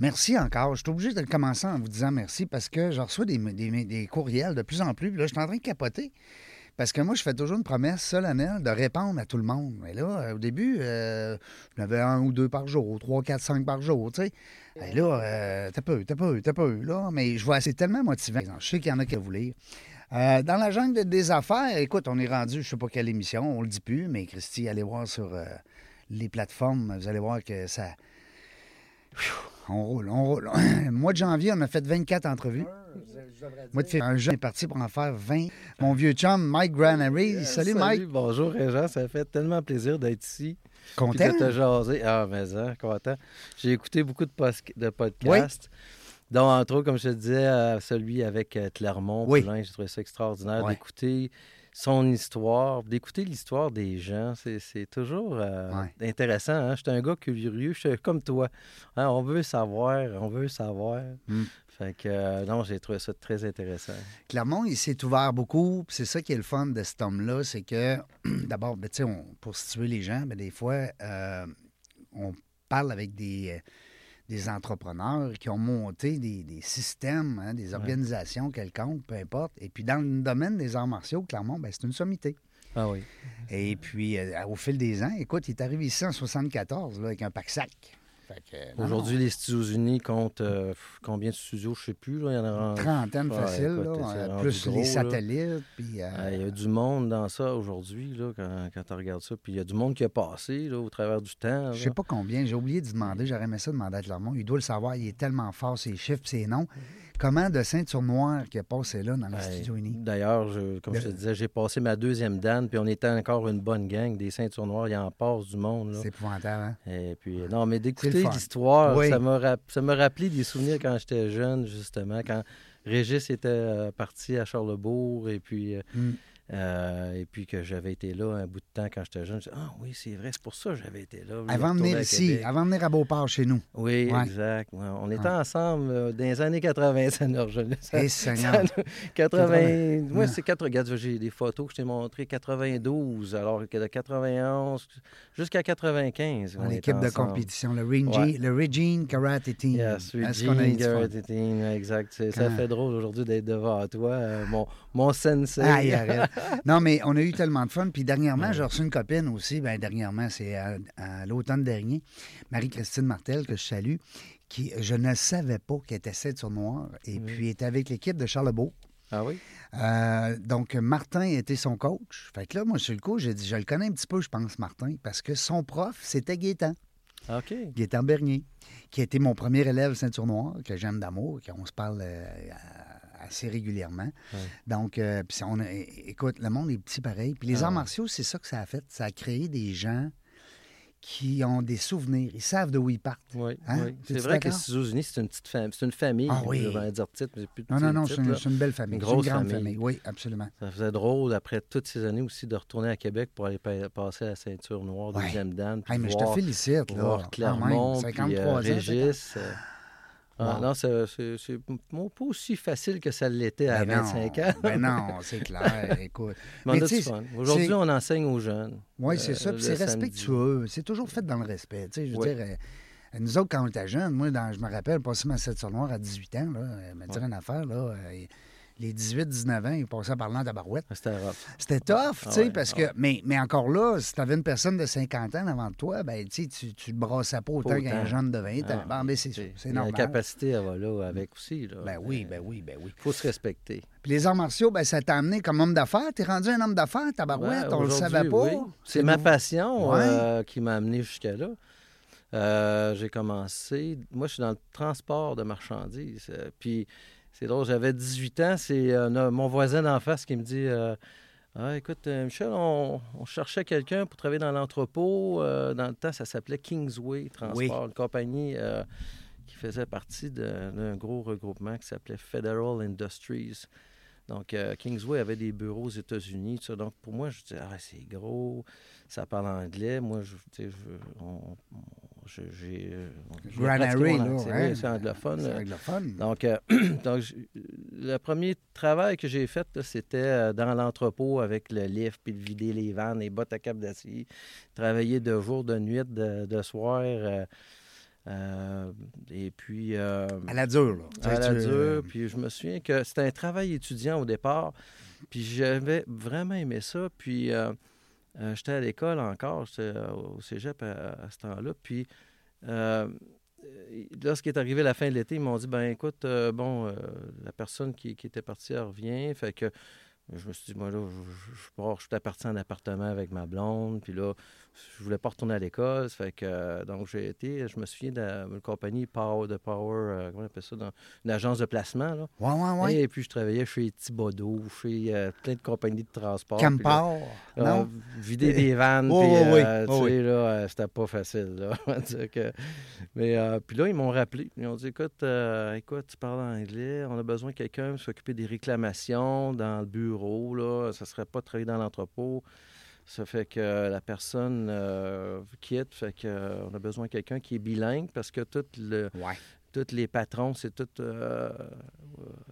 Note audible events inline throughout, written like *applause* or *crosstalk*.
merci encore. Je suis obligé de commencer en vous disant merci parce que je reçois des, courriels de plus en plus. Là, je suis en train de capoter. Parce que moi, je fais toujours une promesse solennelle de répondre à tout le monde. Mais là, euh, au début, euh, j'en avais un ou deux par jour, trois, quatre, cinq par jour, tu sais. Et là, euh, t'as peu, t'as peu, t'as peu, là. Mais je vois, c'est tellement motivant. Je sais qu'il y en a qui vous lire. Euh, dans la jungle des affaires, écoute, on est rendu, je sais pas quelle émission, on le dit plus, mais Christy, allez voir sur euh, les plateformes, vous allez voir que ça. On roule, on roule. *laughs* Mois de janvier, on a fait 24 entrevues. Moi, de février, un jeune est parti pour en faire 20. Mon vieux chum, Mike Granary. Salut, Mike. Bonjour, Régent. Ça fait tellement plaisir d'être ici. Puis Content? de te jaser. Ah, mais hein, content. J'ai écouté beaucoup de, podcasts. dont, entre autres, comme je te disais, euh, celui avec euh, Clermont. Oui. J'ai trouvé ça extraordinaire d'écouter son histoire, d'écouter l'histoire des gens. C'est, toujours euh, Ouais. intéressant. Hein? Je suis un gars curieux. Je suis comme toi. Hein, On veut savoir, on veut savoir. Mm. Fait que, euh, non, j'ai trouvé ça très intéressant. Clermont, il s'est ouvert beaucoup. C'est ça qui est le fun de cet homme-là, c'est que, *clears throat* d'abord, ben, pour situer les gens, ben, des fois, euh, on parle avec des, des entrepreneurs qui ont monté des, des systèmes, hein, des organisations quelconques, peu importe. Et puis, dans le domaine des arts martiaux, Clermont, ben, c'est une sommité. Ah oui. Et puis, euh, au fil des ans, écoute, il est arrivé ici en 74 là, avec un pack-sac. Aujourd'hui, les États-Unis comptent euh, combien de studios, je ne sais plus. là, il y en a non, trentaine Ouais, facile, écoute, là, plus gros, les là. satellites. Puis, euh, Ah, Il y a du monde dans ça aujourd'hui, quand, quand tu regardes ça. Puis il y a du monde qui a passé là, au travers du temps. Je là. sais pas combien, j'ai oublié de demander, j'aurais aimé ça demander à Clermont. Il doit le savoir, il est tellement fort, ses chiffres, ses noms. Comment de ceinture noire qui a passé là dans le Ouais. studio uni? D'ailleurs, je- comme je te disais, j'ai passé ma deuxième dan, puis on était encore une bonne gang, des ceintures noires, il en passe du monde. C'est épouvantable, hein? Et puis, non, mais d'écouter l'histoire, Oui. ça m'a rappelé des souvenirs quand j'étais jeune, justement, quand Régis était euh, parti à Charlebourg, et puis, euh, Mm. Euh, et puis que j'avais été là un bout de temps quand j'étais jeune. Je dis, ah oui, c'est vrai, c'est pour ça que j'avais été là. Je Avant de venir ici, avant de venir à Beauport chez nous. Oui, Ouais. exact. Ouais, On était Ouais. ensemble euh, dans les années 80, ça nous rejoignait. Ça- Eh, Seigneur. ça nous- 80. Moi, Ouais. c'est 4. Regarde, j'ai des photos que je t'ai montrées, 92, alors que de 91 jusqu'à 95. on équipe de compétition, le, Regine, Ouais. le Regine Karate Team. Yes, fun? Garrett Team, exact. Ça fait drôle aujourd'hui d'être devant toi, euh, mon, mon sensei. Aïe, arrête. *laughs* Non, mais on a eu tellement de fun. Puis dernièrement, j'ai reçu une copine aussi. Ben, dernièrement, c'est à, à l'automne dernier. Marie-Christine Martel, que je salue, qui, je ne savais pas qu'elle était ceinture noire. Et puis, elle était avec l'équipe de Charlebourg. Ah oui? Euh, donc, Martin était son coach. Fait que là, moi, sur le coup, j'ai dit, je le connais un petit peu, je pense, Martin, parce que son prof, c'était Gaétan. OK. Gaétan Bernier, qui a été mon premier élève ceinture noire, que j'aime d'amour, qu'on se parle euh, assez régulièrement. Ouais. Donc, euh, on a- écoute, le monde est petit pareil. Puis les Ah arts martiaux, c'est ça que ça a fait. Ça a créé des gens qui ont des souvenirs. Ils savent de où ils partent. Oui, Hein? oui. C'est vrai que les? États-Unis, c'est une petite famille. C'est une famille. Ah oui. Je vais dire titre, mais c'est plus Non, non, non, c'est une, belle famille. Une grosse grande famille. famille. Oui, absolument. Ça faisait drôle, après toutes ces années aussi, de retourner à Québec pour aller pa- passer à la ceinture noire, deuxième dan. puis Hey, mais je te félicite. Là, voir quand même. Clermont, puis 53 euh, ans. Régis. Ah, Wow. non, c'est- c'est c'est m- pas aussi facile que ça l'était à Ben non, 25 ans. Ben non, *laughs* c'est clair. Écoute. Aujourd'hui, on enseigne aux jeunes. Oui, c'est Euh, ça. Puis c'est respectueux. C'est toujours fait dans le respect. Tu sais, je veux Oui. dire, euh, nous autres, quand on était jeunes, moi, dans- je me rappelle, passer ma 7 sur noire à 18 ans, là, euh, me dire une affaire, là, euh, les 18-19 ans, ils passaient par là en tabarouette. C'était rough. C'était tough, tu Ah sais, ouais, parce ah que. Mais, mais encore là, si tu avais une personne de 50 ans devant toi, ben, tu sais, tu tu le brassais pas autant qu'un jeune de 20 ans. Ah, mais c'est c'est- c'est La normal. capacité, elle va là avec aussi. Là. Ben oui, ben oui, ben oui. Il faut se respecter. Puis les arts martiaux, ben, ça t'a amené comme homme d'affaires. T'es rendu un homme d'affaires, tabarouette, Ouais, on le savait pas. oui. C'est ma passion euh, qui m'a amené jusqu'à là. Euh, j'ai commencé. Moi, je suis dans le transport de marchandises. euh, puis, c'est drôle, j'avais 18 ans. C'est euh, mon voisin d'en face qui me dit euh, Ah, écoute, euh, Michel, on, on cherchait quelqu'un pour travailler dans l'entrepôt. Euh, dans le temps, ça s'appelait Kingsway Transport, Oui. une compagnie qui faisait partie d'un gros regroupement qui s'appelait Federal Industries. Donc, Kingsway avait des bureaux aux États-Unis. Donc, pour moi, je disais, ah, c'est gros, ça parle anglais. Moi, je, je- on- j'ai. euh, là, ouais. oui, c'est anglophone. C'est là. anglophone. Donc, euh, *clears throat* donc je- le premier travail que j'ai fait, c'était euh, dans l'entrepôt avec le lift, puis de vider les vannes, les bottes à cap d'acier. Travailler de jour, de nuit, de, de soir. euh, euh, et puis. euh, À la dure, là. À la tu- dure. Puis je me souviens que c'était un travail étudiant au départ. Puis j'avais vraiment aimé ça. Puis euh, j'étais à l'école encore, j'étais euh, au cégep à, ce temps-là. Puis euh, lorsqu'il est arrivé la fin de l'été, ils m'ont dit ben écoute, euh, bon, la personne qui, était partie, revient. Fait que je me suis dit, moi, là, je, je, je pars, je suis parti en appartement avec ma blonde, puis là, je voulais pas retourner à l'école. Fait que, euh, donc, j'ai été, je me souviens d'une compagnie Power, de Power, euh, comment on appelle ça, dans, une agence de placement, là. Ouais, ouais, ouais. Et puis, je travaillais chez Thibodeau, chez euh, plein de compagnies de transport. là, Campar. Non? vider des vannes, Oh, puis, oui, oui, euh, oh, tu oui. sais, là, c'était pas facile, là. *laughs* Que- Mais, euh, puis là, ils m'ont rappelé. Ils ont dit, écoute, écoute, tu parles anglais, on a besoin de quelqu'un pour s'occuper des réclamations dans le bureau, là. Ça serait pas de travailler dans l'entrepôt. Ça fait que la personne euh, quitte, fait que, euh, on a besoin de quelqu'un qui est bilingue parce que tout le, Ouais. tous les patrons, c'est tout euh,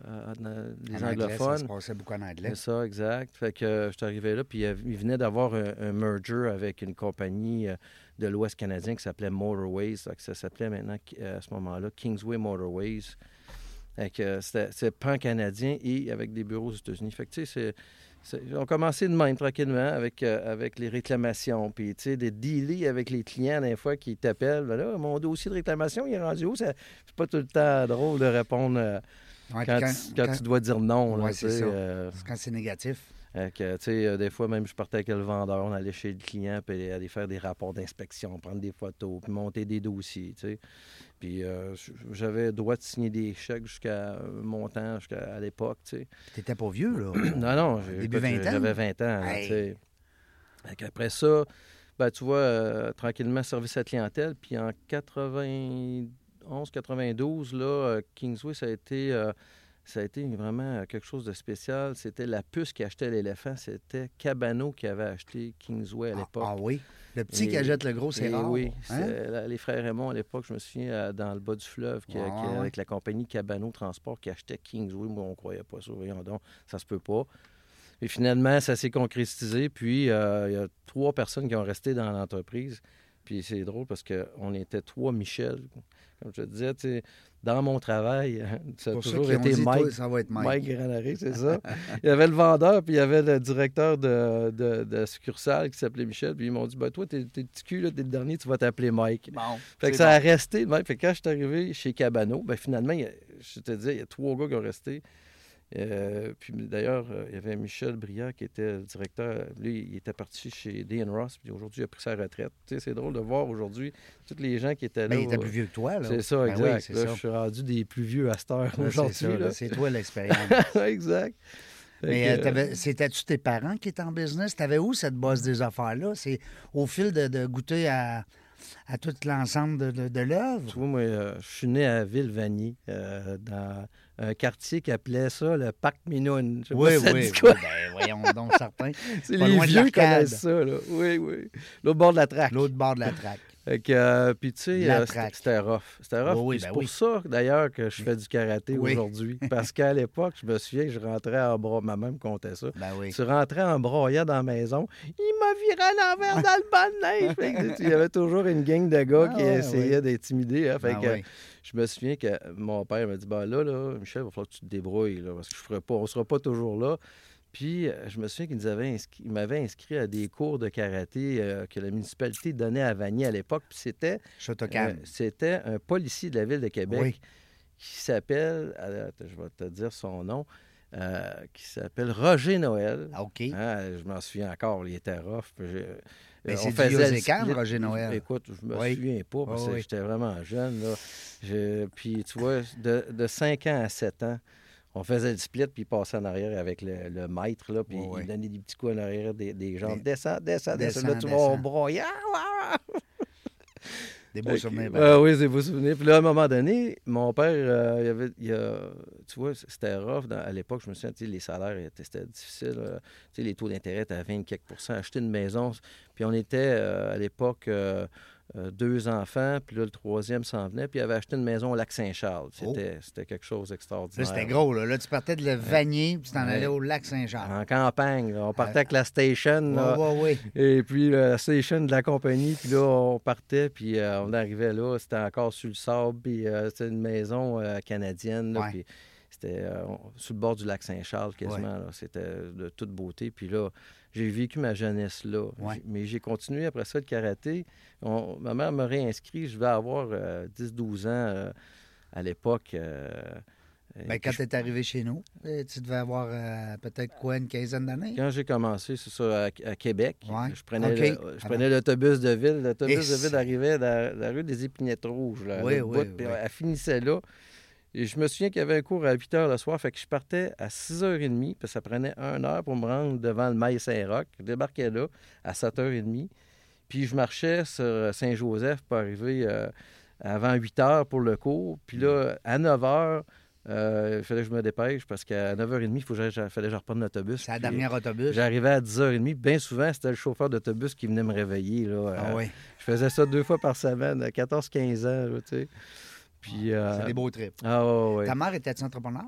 les En anglais, anglophones. ça se passait beaucoup en anglais. C'est ça, exact. Fait que je suis arrivé là, puis il venait d'avoir un, un merger avec une compagnie de l'Ouest canadien qui s'appelait Motorways. Que ça s'appelait maintenant, à ce moment-là, Kingsway Motorways. Fait que c'était c'était pan-canadien et avec des bureaux aux États-Unis. Fait que, tu sais, c'est- c'est- on a commencé de même, tranquillement, avec, euh, avec les réclamations. Puis, tu sais, des dealer avec les clients, des fois, qui t'appellent. Ben là, mon dossier de réclamation, il est rendu où? C'est pas tout le temps drôle de répondre euh, Ouais, quand, tu, quand tu dois dire non. Ouais, tu c'est euh, Quand c'est négatif. Que, sais, euh, des fois, même, je partais avec le vendeur, on allait chez le client, puis aller faire des rapports d'inspection, prendre des photos, puis monter des dossiers, tu sais. Puis euh, j'avais le droit de signer des chèques jusqu'à un montant, jusqu'à à l'époque, tu sais. T'étais pas vieux, là? *clears throat* Non, non, Début écoute, 20 ans? J'avais 20 ans, Hey. tu sais. Fait qu'après ça, ben, tu vois, euh, tranquillement, service à clientèle. Puis en 91, 92, là, euh, Kingsway, ça a été... euh, ça a été vraiment quelque chose de spécial. C'était la puce qui achetait l'éléphant. C'était Cabano qui avait acheté Kingsway à Ah, l'époque. ah oui. Le petit Et- qui achète le gros, c'est Et rare. Oui, Hein? les frères Raymond à l'époque, je me souviens, euh, dans le bas du fleuve, qui- Ouais, qui- ouais. avec la compagnie Cabano Transport qui achetait Kingsway. Moi, on ne croyait pas ça. Voyons donc, ça se peut pas. Et finalement, ça s'est concrétisé. Puis, euh, il y a trois personnes qui ont resté dans l'entreprise. Puis, c'est drôle parce qu'on était trois Michel. Comme je te disais, tu sais, dans mon travail, *laughs* ça a toujours été dit, toi, Mike. ça va être Mike. Mike Granary, c'est ça. *laughs* il y avait le vendeur, puis il y avait le directeur de, de, de succursale qui s'appelait Michel. Puis ils m'ont dit ben, Toi, t'es petit cul, là, t'es le dernier, tu vas t'appeler Mike. Bon. Fait que ça a resté. Fait que quand je suis arrivé chez Cabano, ben finalement, il y a- je te disais, il y a trois gars qui ont resté. Euh, puis d'ailleurs, euh, il y avait Michel Briard qui était le directeur. Lui, il était parti chez Dean Ross, puis aujourd'hui, il a pris sa retraite. Tu sais, c'est drôle de voir aujourd'hui tous les gens qui étaient là. Ben, il était plus vieux que toi, là. C'est ça, Ben exact. oui, c'est Là, ça. je suis rendu des plus vieux à cette heure aujourd'hui. C'est toi l'expérience. *laughs* exact. Mais euh, c'était-tu tes parents qui étaient en business? T'avais où cette bosse des affaires-là? C'est au fil de, de goûter à, à tout l'ensemble de, de, de l'œuvre? Tu vois, moi, euh, je suis né à Villevanier, euh, dans un quartier qui appelait ça le Parc Minoune. Je sais Oui, pas si ça oui, dit oui. quoi. Ben, voyons donc, certain. *laughs* C'est les vieux qui connaissent ça, là. Oui, oui. L'autre bord de la traque. L'autre bord de la traque. Que, euh, puis tu sais, euh, c'était rough. C'était rough. Oui, oui, Puis c'est ben pour oui. ça, d'ailleurs, que je fais du karaté aujourd'hui. *laughs* Parce qu'à l'époque, je me souviens que je rentrais en bras. Ma mère me contait ça. Ben oui. Tu rentrais en broyant dans la maison, il m'a viré à l'envers *laughs* dans le banc de neige. Il y avait toujours une gang de gars Ah qui ouais, essayaient ouais. d'intimider. hein. Fait que, oui. je me souviens que mon père m'a dit ben là, là, Michel, il va falloir que tu te débrouilles, là, parce que je ferai pas, on ne sera pas toujours là. Puis, euh, je me souviens qu'il inscrit, m'avait inscrit à des cours de karaté euh, que la municipalité donnait à Vanier à l'époque. Puis, c'était, euh, c'était un policier de la ville de Québec Oui. qui s'appelle, je vais te dire son nom, euh, qui s'appelle Roger Noël. Ah, OK. Hein, je m'en souviens encore, il était rough. je- Mais c'est on du split. Roger Noël. Écoute, je me Oui. souviens pas parce que oui. j'étais vraiment jeune. Là. Je- puis, tu vois, de, de 5 ans à 7 ans, on faisait le split, puis il passait en arrière avec le, le maître, là, puis il donnait des petits coups en arrière des, des. Des- Descends, descends, descends. Là, tu vas au broyard. Des beaux souvenirs. ben. oui, des beaux souvenirs. Puis là, à un moment donné, mon père, euh, il avait, il a, tu vois, c'était rough. à l'époque, je me souviens, les salaires, c'était difficile. les taux d'intérêt étaient à 20 quelques Acheter une maison, puis on était à l'époque euh, deux enfants, puis là, le troisième s'en venait, puis il avait acheté une maison au Lac-Saint-Charles. Oh. C'était, quelque chose d'extraordinaire. Là, c'était gros, là. Là, tu partais de le Vanier, puis tu en allais au Lac-Saint-Charles. En campagne, On partait avec la station, Oui, oui, Et puis la station de la compagnie, puis là, on partait, puis euh, on arrivait là, c'était encore sur le sable, puis euh, c'était une maison canadienne, puis c'était sur le bord du lac Saint-Charles quasiment. C'était de toute beauté. Puis là, j'ai vécu ma jeunesse là. Mais j'ai continué après ça le karaté. ma mère m'a réinscrit. Je vais avoir 10-12 euh, ans euh, à l'époque. Euh, ben, quand tu es arrivé chez nous, tu devais avoir peut-être quoi, une quinzaine d'années? Quand j'ai commencé, c'est ça, à, Québec. Je prenais, l'autobus de ville. L'autobus de ville arrivait dans la rue des Épinettes Rouges. Là, oui, oui, Elle finissait là. Et je me souviens qu'il y avait un cours à 8 h le soir, fait que je partais à 6h30, puis ça prenait une heure pour me rendre devant le Maïs Saint-Roch. Je débarquais là à 7h30, puis je marchais sur Saint-Joseph pour arriver euh, avant 8 h pour le cours. Puis là, à 9 h, euh, il fallait que je me dépêche parce qu'à 9h30, il fallait que je reprenne l'autobus. C'est la dernière autobus. J'arrivais à 10h30. Bien souvent, c'était le chauffeur d'autobus qui venait me réveiller. Là, ah oui. Je faisais ça deux fois par semaine, à 14-15 ans. tu sais. Puis, euh, c'est des beaux trips. Ah, Ta mère était entrepreneur?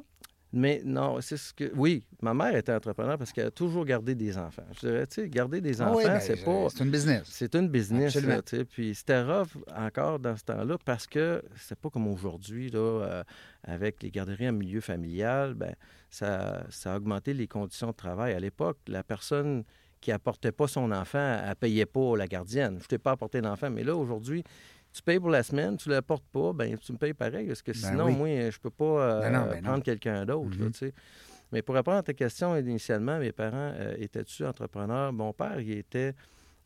Mais non, c'est ce que. Oui, ma mère était entrepreneur parce qu'elle a toujours gardé des enfants. Je dirais, tu sais, garder des ah enfants, ben, c'est pas. C'est une business. C'est une business, là, tu sais. Puis c'était rough encore dans ce temps-là parce que c'est pas comme aujourd'hui, là, euh, avec les garderies en milieu familial, ben ça, ça a augmenté les conditions de travail. À l'époque, la personne qui apportait pas son enfant, elle payait pas la gardienne. Je t'ai pas apporté d'enfant. Mais là, aujourd'hui, tu payes pour la semaine, tu ne la portes pas, ben tu me payes pareil, parce que ben sinon, moi, je ne peux pas euh, ben prendre quelqu'un d'autre. Mm-hmm. Mais pour répondre à ta question, initialement, mes parents euh, étaient-tu entrepreneurs? Mon père, il était,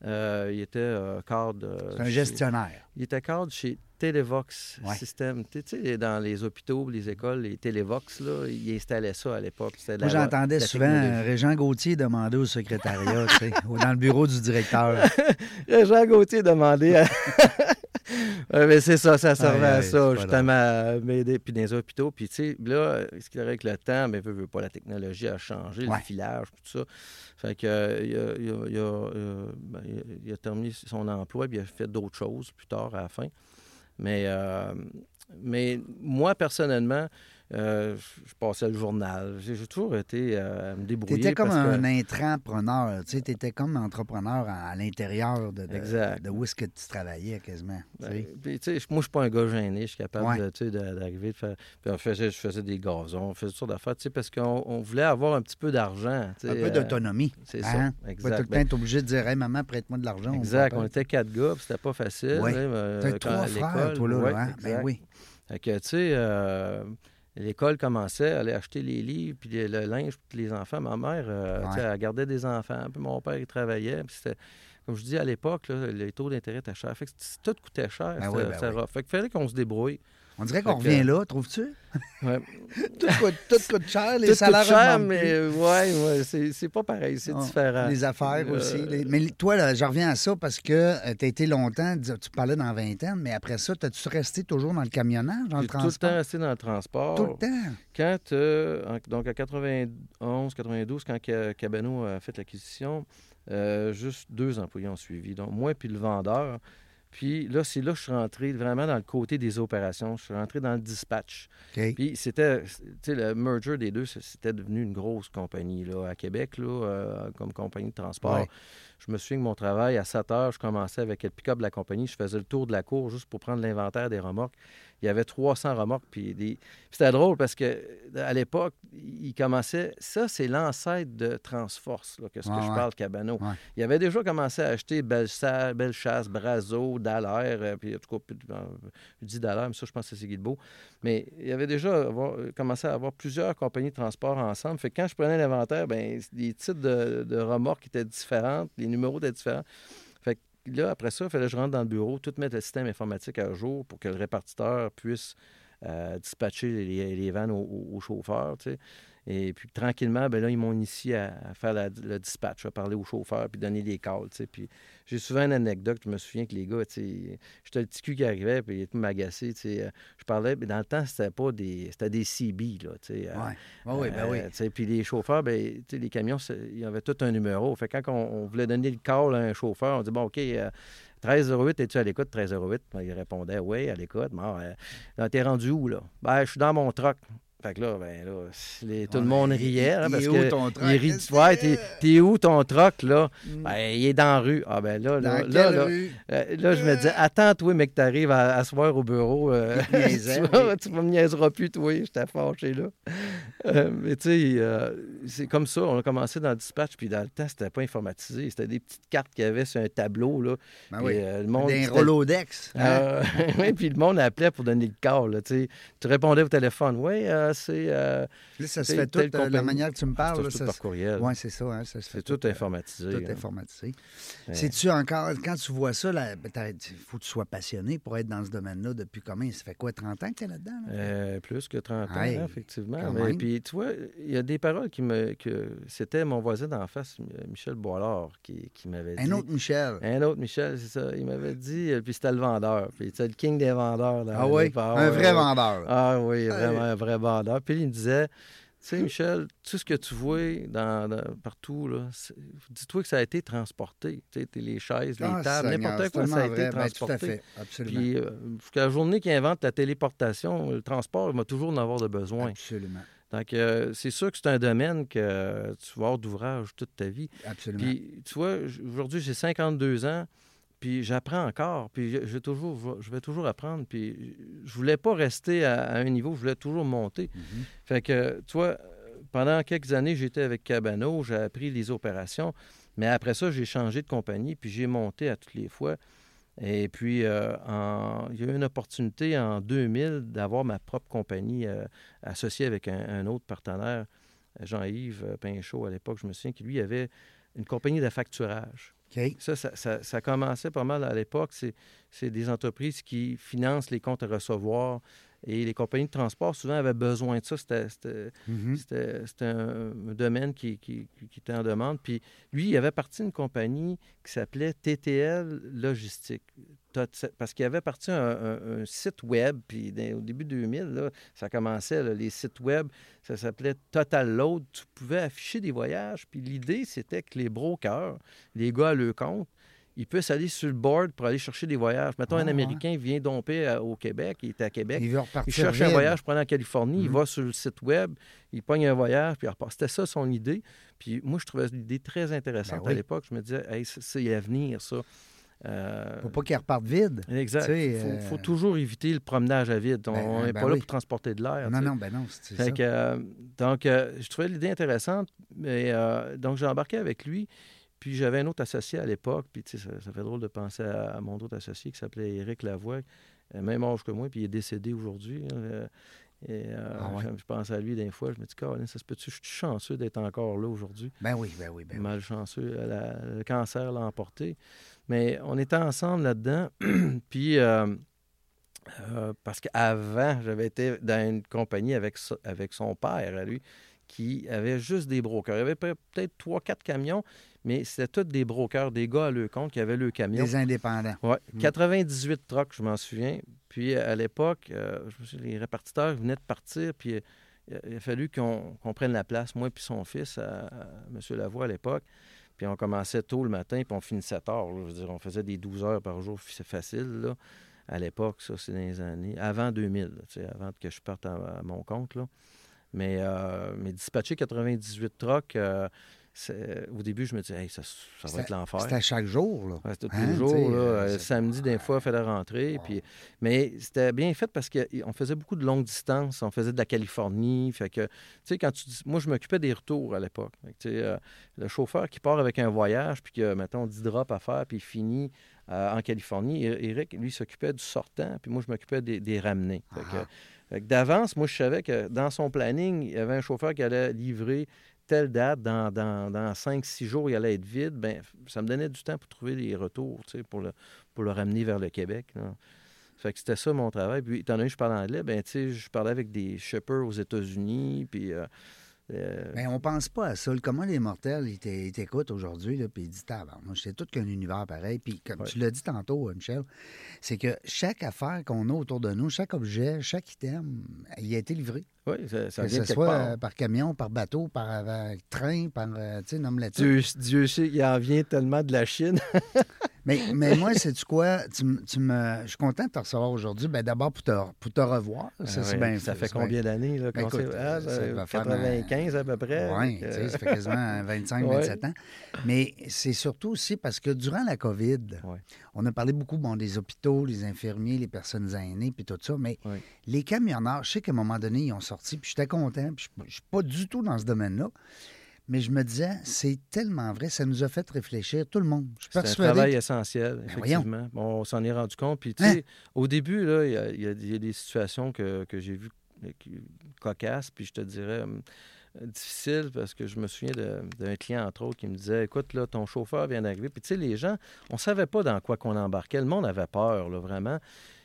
euh, il était cadre. C'est un gestionnaire. Il était cadre chez Télévox System. Tu sais, dans les hôpitaux, les écoles, les Télévox, là, il installait ça à l'époque. Moi, j'entendais souvent Régent Gauthier demander au secrétariat, tu sais, *laughs* ou dans le bureau du directeur. Régent Gauthier demandait à... *laughs* mais c'est ça, ça servait à ça, justement, à m'aider. Puis dans les hôpitaux, puis tu sais, là, ce qu'il y avec le temps, mais veut, veut pas, la technologie a changé, le filage, tout ça. Fait que, euh, il, a, il, a, euh, ben, il, a, terminé son emploi, puis il a fait d'autres choses plus tard à la fin. Mais, euh, mais moi, personnellement, euh, je passais le journal. J'ai toujours été euh, à me débrouiller. Tu étais comme un intrapreneur. Tu étais comme entrepreneur à, l'intérieur de, de, où est-ce que tu travaillais quasiment. Ben, moi, je suis pas un gars gêné. Je suis capable d'arriver, de, faire. Puis je faisais des gazons, on faisait toutes sortes d'affaires, parce qu'on voulait avoir un petit peu d'argent. Un peu d'autonomie. c'est ça. Hein? Exact. Tout le temps, ben obligé de dire maman, prête-moi de l'argent. Exact. On, était quatre gars, puis c'était pas facile. Oui. Tu trois frères, toi, là. hein? Ben oui. Fait que, tu sais, L'école commençait, à aller acheter les livres, puis le linge pour les enfants. Ma mère, euh, elle gardait des enfants, puis mon père, il travaillait. Puis c'était, comme je dis à l'époque, les taux d'intérêt étaient chers. Fait que tout coûtait cher. Ben oui, ben Fait qu'il fallait qu'on se débrouille. On dirait qu'on revient là, trouves-tu? Ouais. *laughs* tout, coûte, tout, coûte, cher, les tout salaires coûte cher, mais ouais, ouais c'est pas pareil, c'est ah, différent. Les affaires euh, aussi. Mais toi, là, je reviens à ça parce que euh, tu as été longtemps, tu parlais dans vingtaine, mais après ça, as-tu resté toujours dans le camionnage, dans le transport? tout le temps resté dans le transport. Tout le temps? Quand, euh, donc à 91, 92, quand Cabano a fait l'acquisition, juste deux employés ont suivi. Donc moi puis le vendeur, puis là, c'est là que je suis rentré vraiment dans le côté des opérations. Je suis rentré dans le dispatch. Puis c'était, tu sais, le merger des deux, c'était devenu une grosse compagnie là, à Québec, là, euh, comme compagnie de transport. Je me souviens que mon travail, à 7 heures, je commençais avec le pick-up de la compagnie. Je faisais le tour de la cour juste pour prendre l'inventaire des remorques il y avait 300 remorques. Puis des... c'était drôle parce que à l'époque, il commençait. Ça, c'est l'ancêtre de Transforce, là, que ce que je parle, Cabano. Il avait déjà commencé à acheter Bellechasse, Brazo, Dallaire, euh, puis en tout cas, je dis Dallaire, mais ça, je pense que c'est Guilbeault. Mais il avait déjà commencé à avoir plusieurs compagnies de transport ensemble. Fait que quand je prenais l'inventaire, ben les titres de, de remorques étaient différents, les numéros étaient différents là, après ça, il fallait que je rentre dans le bureau, tout mettre le système informatique à jour pour que le répartiteur puisse à dispatcher les, les vannes aux, chauffeurs, tu sais. Et puis tranquillement, ben là, ils m'ont initié à, faire le dispatch, à parler aux chauffeurs, puis donner des calls. Puis j'ai souvent une anecdote, je me souviens que les gars, j'étais le petit cul qui arrivait, puis il était m'agacer. Euh, je parlais, mais dans le temps, c'était pas des. C'était des CB, là. Euh, oui, ben oui. Euh, puis les chauffeurs, ben, les camions, il y avait tout un numéro. Fait quand on, voulait donner le call à un chauffeur, on dit bon, OK. 1308, es-tu à l'écoute? 1308. Il répondait, oui, à l'écoute. Bon, t'es rendu où, là? Ben, je suis dans mon truck. Fait que là, ben là, tout le monde riait. Hein, parce où ton rit, ouais, t'es, où ton truc, là? Mm. Ben, il est dans la rue. Ah, ben là, là, là, là, euh, là, je me disais, attends, toi, mec, t'arrives à, à soir au bureau. Euh, *laughs* *laughs* *laughs* tu, vas, me niaiseras plus, toi, j'étais fâché, là. Euh, mais tu sais, c'est comme ça, on a commencé dans le dispatch, puis dans le temps, c'était pas informatisé. C'était des petites cartes qu'il y avait sur un tableau, là. Ben oui. le monde, des Rolodex. Hein? puis le monde appelait pour donner le corps, là, tu sais. Tu répondais au téléphone, oui, c'est. Euh, ça se fait tout, euh, la manière que tu me parles. C'est tout par courriel. Oui, c'est ça. Hein, c'est tout, informatisé. Tout informatisé. C'est-tu encore, quand tu vois ça, ben, il faut que tu sois passionné pour être dans ce domaine-là depuis combien? Ça fait quoi, 30 ans que tu es là-dedans? Euh, plus que 30 ans, effectivement. Mais, puis, tu vois, il y a des paroles qui me. que C'était mon voisin d'en face, Michel Boilard, qui, qui m'avait dit. Un autre Michel. Un autre Michel, c'est ça. Il m'avait dit, puis c'était le vendeur. Puis c'était le king des vendeurs. ah oui? Un vrai vendeur. Ah oui, vraiment un vrai vendeur. Puis il me disait, tu sais, Michel, tout ce que tu vois dans, partout, dis-toi que ça a été transporté. Tu sais, les chaises, les ah, tables, n'importe quoi, ça a été ben, transporté. tout à fait, absolument. Puis, euh, jusqu'à la journée qui invente la téléportation, le transport, il va toujours en avoir de besoin. Absolument. Donc, euh, c'est sûr que c'est un domaine que tu vas avoir d'ouvrage toute ta vie. Absolument. Puis, tu vois, aujourd'hui, j'ai 52 ans. Puis j'apprends encore, puis je, vais toujours, je vais toujours apprendre. Puis je voulais pas rester à, un niveau, je voulais toujours monter. Mm-hmm. Fait que, tu vois, pendant quelques années, j'étais avec Cabano, j'ai appris les opérations, mais après ça, j'ai changé de compagnie, puis j'ai monté à toutes les fois. Et puis, euh, il y a eu une opportunité en 2000 d'avoir ma propre compagnie euh, associée avec un, autre partenaire, Jean-Yves euh, Pinchot à l'époque, je me souviens, qui lui avait une compagnie de facturage. Ça, ça, commençait pas mal à l'époque. C'est des entreprises qui financent les comptes à recevoir. Et les compagnies de transport, souvent, avaient besoin de ça. C'était mm-hmm. un domaine qui, qui, était en demande. Puis lui, il avait parti d'une compagnie qui s'appelait TTL Logistique parce qu'il avait parti un, un, site web, puis au début 2000, là, ça commençait, les sites web, ça s'appelait Total Load. Tu pouvais afficher des voyages, puis l'idée, c'était que les brokers, les gars à leur compte, ils puissent aller sur le board pour aller chercher des voyages. Mettons, un ah, Américain vient domper au Québec, il est à Québec, il, il cherche un voyage pour aller en Californie, il mhm. va sur le site web, il pogne un voyage, puis il repart. C'était ça son idée. Puis moi, je trouvais l'idée très intéressante ben à l'époque. Je me disais, hey, c'est l'avenir, ça. Euh, faut pas qu'il reparte vide. Exact. Il faut, euh, toujours éviter le promenage à vide. On n'est ben, ben pas là pour transporter de l'air. Non, non, ben non, c'est ça. Euh, donc, je trouvais l'idée intéressante. Mais, donc, j'ai embarqué avec lui. Puis, j'avais un autre associé à l'époque. Puis, ça, ça fait drôle de penser à, mon autre associé qui s'appelait Éric Lavoie, même âge que moi, puis il est décédé aujourd'hui. Hein, et ah je, pense à lui des fois, je me dis, Caroline, ça se peut-tu, je suis chanceux d'être encore là aujourd'hui? Ben oui, ben oui, ben Malchanceux, le cancer l'a emporté. Mais on était ensemble là-dedans. *clears throat* puis, euh, euh, parce qu'avant, j'avais été dans une compagnie avec, avec son père, à lui, qui avait juste des brokers. Il y avait peut-être trois, quatre camions, mais c'était tous des brokers, des gars à leur compte qui avaient le camion. Des indépendants. Oui. 98 mm. trucks, je m'en souviens. Puis à l'époque, euh, les répartiteurs venaient de partir, puis il a fallu qu'on prenne la place, moi et son fils, à, à M. Lavoie à l'époque. Puis on commençait tôt le matin, puis on finissait tard. Je veux dire, on faisait des 12 heures par jour, c'est facile. Là. À l'époque, ça, c'est dans les années. Avant 2000, avant que je parte à, mon compte. Là. Mais, euh, mais dispatcher 98 trucks, euh, au début, je me disais, ça, va être l'enfer. C'était chaque jour, là. c'était tous les hein, jours, là. Euh, samedi, des fois, il fallait rentrer. Puis... Mais c'était bien fait parce qu'on faisait beaucoup de longues distances. On faisait de la Californie. Fait que, tu sais, quand tu dis... Moi, je m'occupais des retours à l'époque. Euh, le chauffeur qui part avec un voyage, puis que, mettons, 10 drops à faire, puis il finit euh, en Californie. Eric, lui, s'occupait du sortant, puis moi, je m'occupais des, des ramener. D'avance, moi, je savais que dans son planning, il y avait un chauffeur qui allait livrer telle date, dans, dans, dans 5-6 jours, il allait être vide, ben, ça me donnait du temps pour trouver les retours, pour le, pour le ramener vers le Québec. Que c'était ça mon travail. Puis, étant donné que je parle anglais, ben, je parlais avec des shippers aux États-Unis, euh, euh, Mais on pense pas à ça. Le commun des mortels, il t'é- il t'écoute aujourd'hui, puis il dit Moi, c'est tout qu'un univers pareil. Puis, comme Ouais. tu l'as dit tantôt, Michel, c'est que chaque affaire qu'on a autour de nous, chaque objet, chaque item, il a été livré. oui, ça, ça que vient ce soit part. euh, par camion, par bateau, par euh, train, par. euh, tu sais, nomme la Dieu, Dieu sait qu'il en vient tellement de la Chine. *laughs* Mais, mais *laughs* moi, c'est tu quoi? Tu, me, je suis content de te recevoir aujourd'hui. Ben, D'abord pour te, pour te revoir. Ça, Ah bien ça fait bien- combien d'années? Là, Ben, qu'on écoute, s'est- ah, ça ben, va faire, 95 à peu près. Oui, tu sais, euh, ça fait quasiment *laughs* 25, Ouais. 27 ans. Mais c'est surtout aussi parce que durant la COVID, on a parlé beaucoup bon, des hôpitaux, les infirmiers, les personnes aînées, puis tout ça, mais les camionneurs, je sais qu'à un moment donné, ils ont sorti, puis j'étais content, puis je ne suis pas du tout dans ce domaine-là. Mais je me disais, c'est tellement vrai, ça nous a fait réfléchir, tout le monde. C'est un travail que- essentiel, Ben, effectivement. Bon, on s'en est rendu compte. Puis, tu Hein? sais, au début, il y a, y y des situations que, que j'ai vues euh, cocasses, puis je te dirais euh, difficiles, parce que je me souviens de- d'un client, entre autres, qui me disait Écoute, là, ton chauffeur vient d'arriver. Puis, tu sais, les gens, on savait pas dans quoi qu'on embarquait. Le monde avait peur, là, vraiment.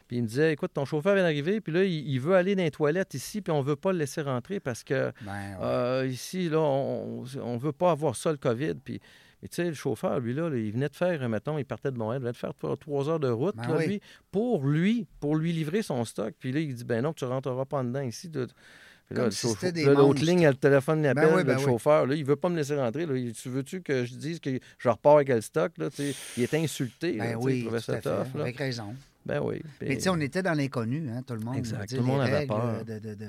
Puis il me disait, écoute, ton chauffeur vient d'arriver, puis là, il, il veut aller dans les toilettes ici, puis on veut pas le laisser rentrer parce que Ben, ouais. euh, ici, là, on ne veut pas avoir ça, le COVID. Puis, mais tu sais, le chauffeur, lui, là, il venait de faire, mettons, il partait de Montréal, il venait de faire trois, heures de route, Ben là, oui. lui, pour lui, pour lui livrer son stock. Puis là, il dit, ben non, tu ne rentreras pas en dedans ici. de- Si l'autre monstres. ligne, elle, le téléphone l'appelle, Ben oui, ben le oui. chauffeur, là, il veut pas me laisser rentrer. Là, tu veux-tu que je dise que je repars avec le stock? Là, il était insulté. Ben oui, il trouvait ça tough. là. avec raison. Ben oui. Mais tu sais, on était dans l'inconnu, hein, tout le monde. Exact, tout le monde avait peur. de- de- de-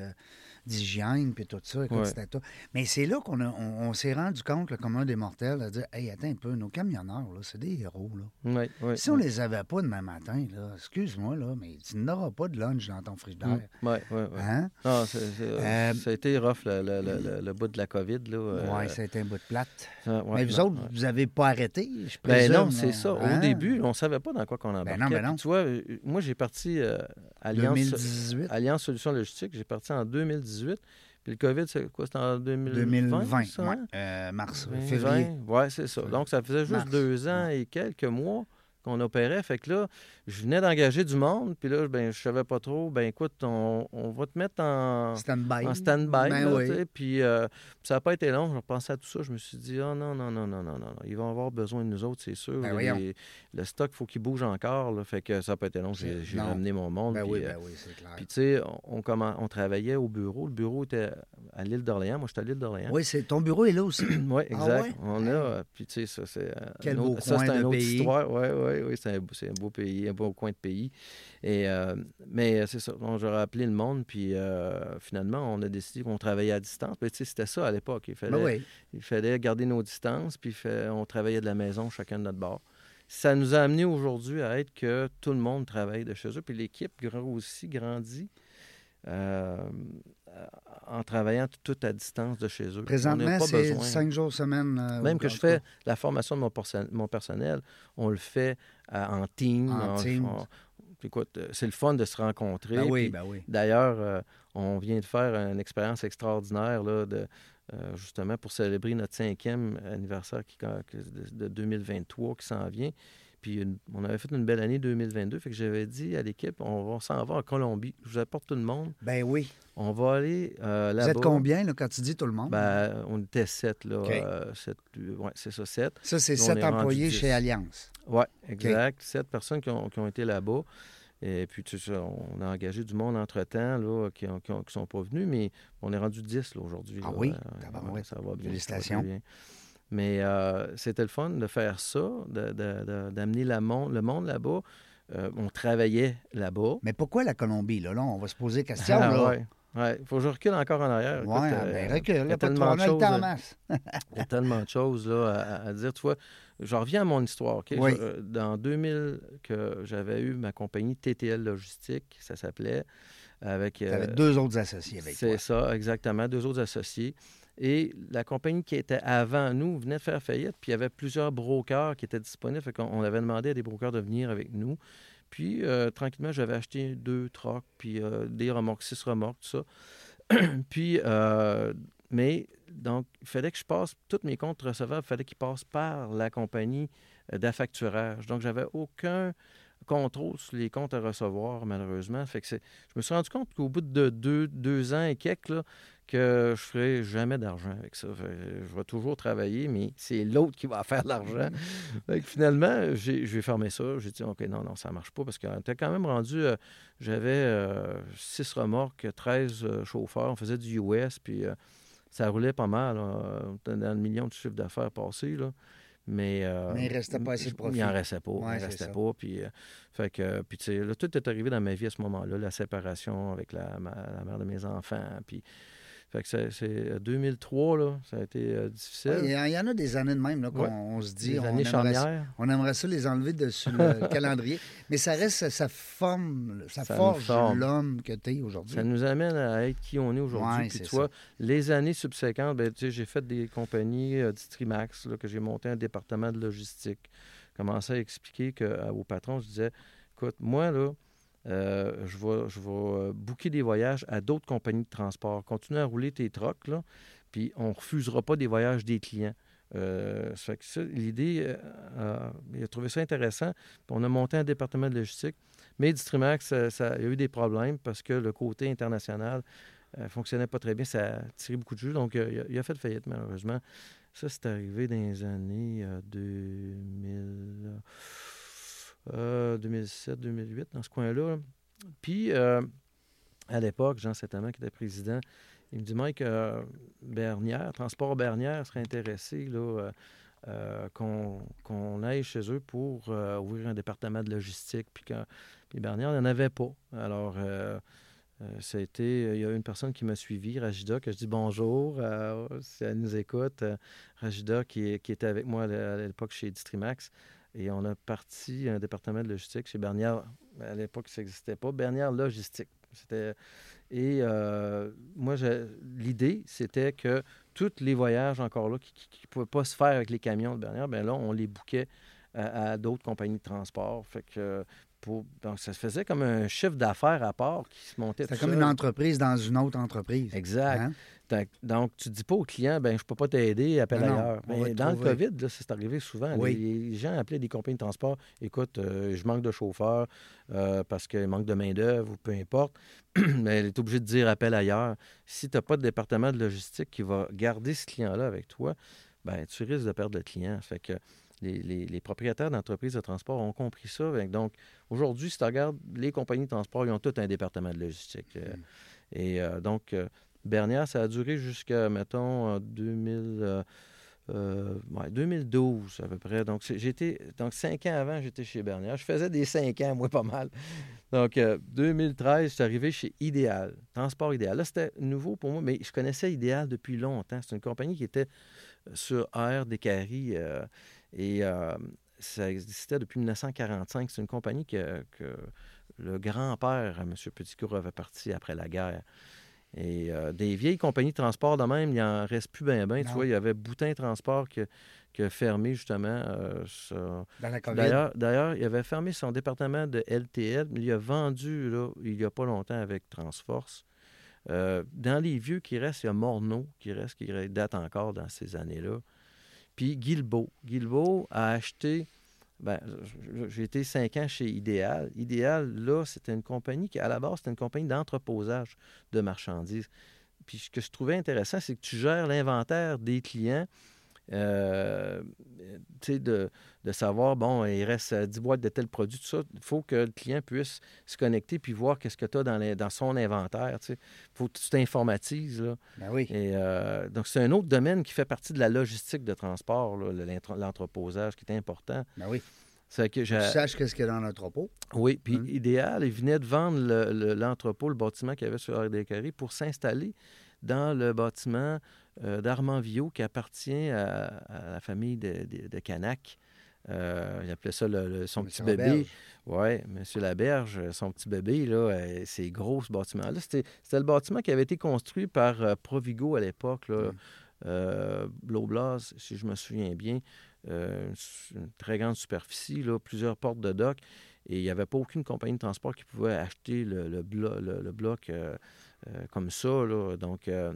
d'hygiène, puis tout ça. Écoute, Ouais. tout. Mais c'est là qu'on on, on s'est rendu compte, le commun des mortels, à dire Hey, attends un peu, nos camionneurs, là, c'est des héros. Là. Si on les avait pas demain matin, là, excuse-moi, là, mais tu n'auras pas de lunch dans ton frigidaire. Oui, oui, oui. Hein? Non, c'est- c'est- Euh, ça a été rough, le, le- le- bout de la COVID. Là, Oui, euh, ça a été un bout de plate. ouais, mais vous non, autres, vous n'avez pas arrêté, je Ben présume. non, c'est là. ça. Au Hein? début, on ne savait pas dans quoi qu'on embarquait. non, ben non. Tu vois, euh, moi, j'ai parti euh, Alliance, 2018, Alliance Solutions Logistiques. J'ai parti en 2018. Puis le COVID, c'est quoi? C'était en 2020? 2020, ça, ouais. hein? Euh, mars, 2020. février. Oui, c'est ça. Donc, ça faisait juste Mars, deux ans et quelques mois qu'on opérait. Fait que là, je venais d'engager du monde. Puis là, ben, je savais pas trop. Ben écoute, on, on va te mettre en, Stand-by. en stand-by. Ben oui. sais. Puis euh, ça n'a pas été long. Je repensais à tout ça. Je me suis dit, oh non, non, non, non, non, non. non. Ils vont avoir besoin de nous autres, c'est sûr. Ben Les- le stock, il faut qu'il bouge encore. là. Fait que ça n'a pas été long. J'ai ramené mon monde. Ben puis, oui, euh, oui, c'est clair. puis, tu sais, on, on travaillait au bureau. Le bureau était à l'île d'Orléans. Moi, j'étais à l'île d'Orléans. Oui, c'est ton bureau est là aussi. *clears throat* Oui, Ah exact. ouais? On a, euh, puis tu sais, ça, c'est. euh, Quel beau ça, coin de autre pays. histoire. Oui, oui, oui. C'est un, beau- c'est un beau pays, un beau coin de pays. Et, euh, mais euh, c'est ça. Donc, j'aurais appelé le monde, puis euh, finalement, on a décidé qu'on travaillait à distance. Mais tu sais, c'était ça à l'époque. Il fallait, Ben oui. il fallait garder nos distances, puis fait- on travaillait de la maison, chacun de notre bord. Ça nous a amené aujourd'hui à être que tout le monde travaille de chez eux, puis l'équipe grossit, grandit. euh, en travaillant tout à distance de chez eux. Présentement, c'est cinq jours semaine. euh, Même que je fais la formation de mon, perso- mon personnel, on le fait euh, en team. En on- team. on- écoute, euh, c'est le fun de se rencontrer. Ben oui, puis ben oui. D'ailleurs, euh, on vient de faire une expérience extraordinaire là, de, euh, justement pour célébrer notre cinquième anniversaire qui, de 2023 qui s'en vient. Puis une- on avait fait une belle année 2022. Fait que j'avais dit à l'équipe, on, va s'en va en Colombie. Je vous apporte tout le monde. Ben oui. On va aller euh, Vous là-bas. êtes combien là, quand tu dis tout le monde? Ben, on était sept, là. OK. euh, sept, ouais, c'est ça, sept. ça, c'est on sept employés chez Alliance. Oui, exact. Sept personnes qui ont, qui ont été là-bas. Et puis, tu sais, on a engagé du monde entre-temps là, qui ne sont pas venus, mais on est rendu 10 là, aujourd'hui. Ah là. oui? Euh, ça va bien. Félicitations. ça va bien. Mais euh, c'était le fun de faire ça, de- de- de- d'amener le monde là-bas. Euh, on travaillait là-bas. Mais pourquoi la Colombie? Là, là on va se poser la *laughs* question. Ah, là. ouais. Faut que je recule encore en arrière. Écoute, Ouais, euh, ben recule, il y a de tellement le choses. *laughs* Il y a tellement de choses là, à, à dire. Tu vois, je reviens à mon histoire. OK? Oui. Je- dans 2000, que j'avais eu ma compagnie TTL Logistique, ça s'appelait, avec... Euh, avais deux autres associés avec c'est ça, exactement, deux autres associés. Et la compagnie qui était avant nous venait de faire faillite, puis il y avait plusieurs brokers qui étaient disponibles. On avait demandé à des brokers de venir avec nous. Puis, euh, tranquillement, j'avais acheté deux trocs, puis euh, des remorques, six remorques, tout ça. *clears throat* puis, euh, mais, donc, il fallait que je passe, tous mes comptes recevables, il fallait qu'ils passent par la compagnie euh, d'affacturage. Donc, j'avais aucun contrôle sur les comptes à recevoir, malheureusement. Fait que je me suis rendu compte qu'au bout de deux, deux ans et quelques, que je ferai jamais d'argent avec ça. Je vais toujours travailler, mais c'est l'autre qui va faire l'argent. *laughs* finalement, j'ai fermé ça. J'ai dit, OK, non, non, ça ne marche pas parce qu'on était quand même rendu. Euh, j'avais euh, six remorques, 13 euh, chauffeurs. On faisait du US, puis ça roulait pas mal. dans le million de chiffre d'affaires passé. Là. Mais, mais, il ne restait pas assez de profit. Il n'en restait pas. il restait pas. Puis, fait que, puis là, tout est arrivé dans ma vie à ce moment-là. La séparation avec la, la mère de mes enfants. Puis fait que c'est 2003, euh, là, ça a été euh, difficile. Il y, en a des années de même, là, qu'on se dit. on aimerait, on aimerait ça les enlever de, sur le *laughs* calendrier. Mais ça reste, ça forme, ça, forge l'homme que tu es aujourd'hui. Ça nous amène à être qui on est aujourd'hui. Puis tu vois, les années subséquentes, ben, j'ai fait des compagnies euh, Distrimax, là, que j'ai monté un département de logistique. Commençais à expliquer que, au patron, je disais, écoute, moi, là, euh, je vais, je vais euh, booker des voyages à d'autres compagnies de transport. Continue à rouler tes trocs, là, puis on ne refusera pas des voyages des clients. Euh, l'idée, il a trouvé ça intéressant. On a monté un département de logistique. Mais Distrimax, ça, il y a eu des problèmes parce que le côté international ne fonctionnait pas très bien. Ça a tiré beaucoup de jus. Donc, il a, fait faillite, malheureusement. Ça, c'est arrivé dans les années 2000. 2007, 2008, dans ce coin-là. Puis, euh, à l'époque, Jean Settlement, qui était président, il me dit Mike, euh, Bernière, Transport Bernière serait intéressé là, euh, qu'on aille chez eux pour ouvrir un département de logistique. Puis, quand, puis Bernière n'en avait pas. Alors, ça il y a une personne qui m'a suivi, Rajida, que je dis bonjour, si elle nous écoute. Rajida, qui, était avec moi à l'époque chez Distrimax. Et on a parti un département de logistique chez Bernière. À l'époque, ça n'existait pas. Bernière Logistique. C'était... Et euh, moi, l'idée, c'était que tous les voyages encore là qui ne pouvaient pas se faire avec les camions de Bernière, bien là, on les bouquait à, d'autres compagnies de transport. Fait que donc, ça se faisait comme un chiffre d'affaires à part qui se montait. C'était comme une entreprise dans une autre entreprise. Exact. Hein? Donc, tu ne dis pas au client, ben je ne peux pas t'aider, appelle ailleurs. Mais dans le COVID, c'est arrivé souvent. Les, gens appelaient des compagnies de transport écoute, euh, je manque de chauffeur euh, parce qu'il manque de main-d'œuvre ou peu importe. *clears throat* mais elle est obligée de dire appelle ailleurs. Si tu n'as pas de département de logistique qui va garder ce client-là avec toi, ben tu risques de perdre le client. Fait que les, propriétaires d'entreprises de transport ont compris ça. Donc, aujourd'hui, si tu regardes, les compagnies de transport, ils ont tout un département de logistique. Euh, mm. Et donc, Bernière, ça a duré jusqu'à, mettons, 2000, 2012 à peu près. Donc, j'étais, donc cinq ans avant, j'étais chez Bernière. Je faisais des cinq ans, moi, pas mal. Donc, 2013, je suis arrivé chez Idéal, Transport Idéal. Là, c'était nouveau pour moi, mais je connaissais Idéal depuis longtemps. C'est une compagnie qui était euh, sur Air des euh, et euh, ça existait depuis 1945. C'est une compagnie que, que le grand-père, M. Petitcourt, avait parti après la guerre. Et euh, des vieilles compagnies de transport de même, il n'en reste plus bien, bien. Tu vois, il y avait Boutin Transport qui, a fermé justement. Euh, Dans la D'ailleurs, d'ailleurs, il avait fermé son département de LTL, mais il a vendu là, il n'y a pas longtemps avec Transforce. Euh, dans les vieux qui restent, il y a Morneau qui reste, qui date encore dans ces années-là. Puis Guilbeault. Guilbeault a acheté ben, j'ai été cinq ans chez Idéal. Idéal, là, c'était une compagnie qui, à la base, c'était une compagnie d'entreposage de marchandises. Puis ce que je trouvais intéressant, c'est que tu gères l'inventaire des clients euh, de, de, savoir, bon, il reste 10 boîtes de tel produit, tout ça. Il faut que le client puisse se connecter puis voir qu'est-ce que tu as dans, dans, son inventaire. Il faut que tu t'informatises. Ben oui. Et, euh, donc, c'est un autre domaine qui fait partie de la logistique de transport, l'entreposage, qui est important. Ben oui. C'est que je... Tu saches qu'est-ce qu'il y a dans l'entrepôt. Oui, puis hein? idéal, il venait de vendre l'entrepôt, le, bâtiment qu'il y avait sur RDCarré pour s'installer dans le bâtiment euh, d'Armand Villot qui appartient à, la famille de, de, Canac. Euh, il appelait ça son petit bébé. Oui, M. Laberge, son petit bébé, là, euh, ces gros bâtiments-là. C'était, le bâtiment qui avait été construit par Provigo à l'époque, là, mm. si je me souviens bien. une, très grande superficie, là, plusieurs portes de dock. Et il n'y avait pas aucune compagnie de transport qui pouvait acheter le, le, bloc euh, comme ça. Donc, euh,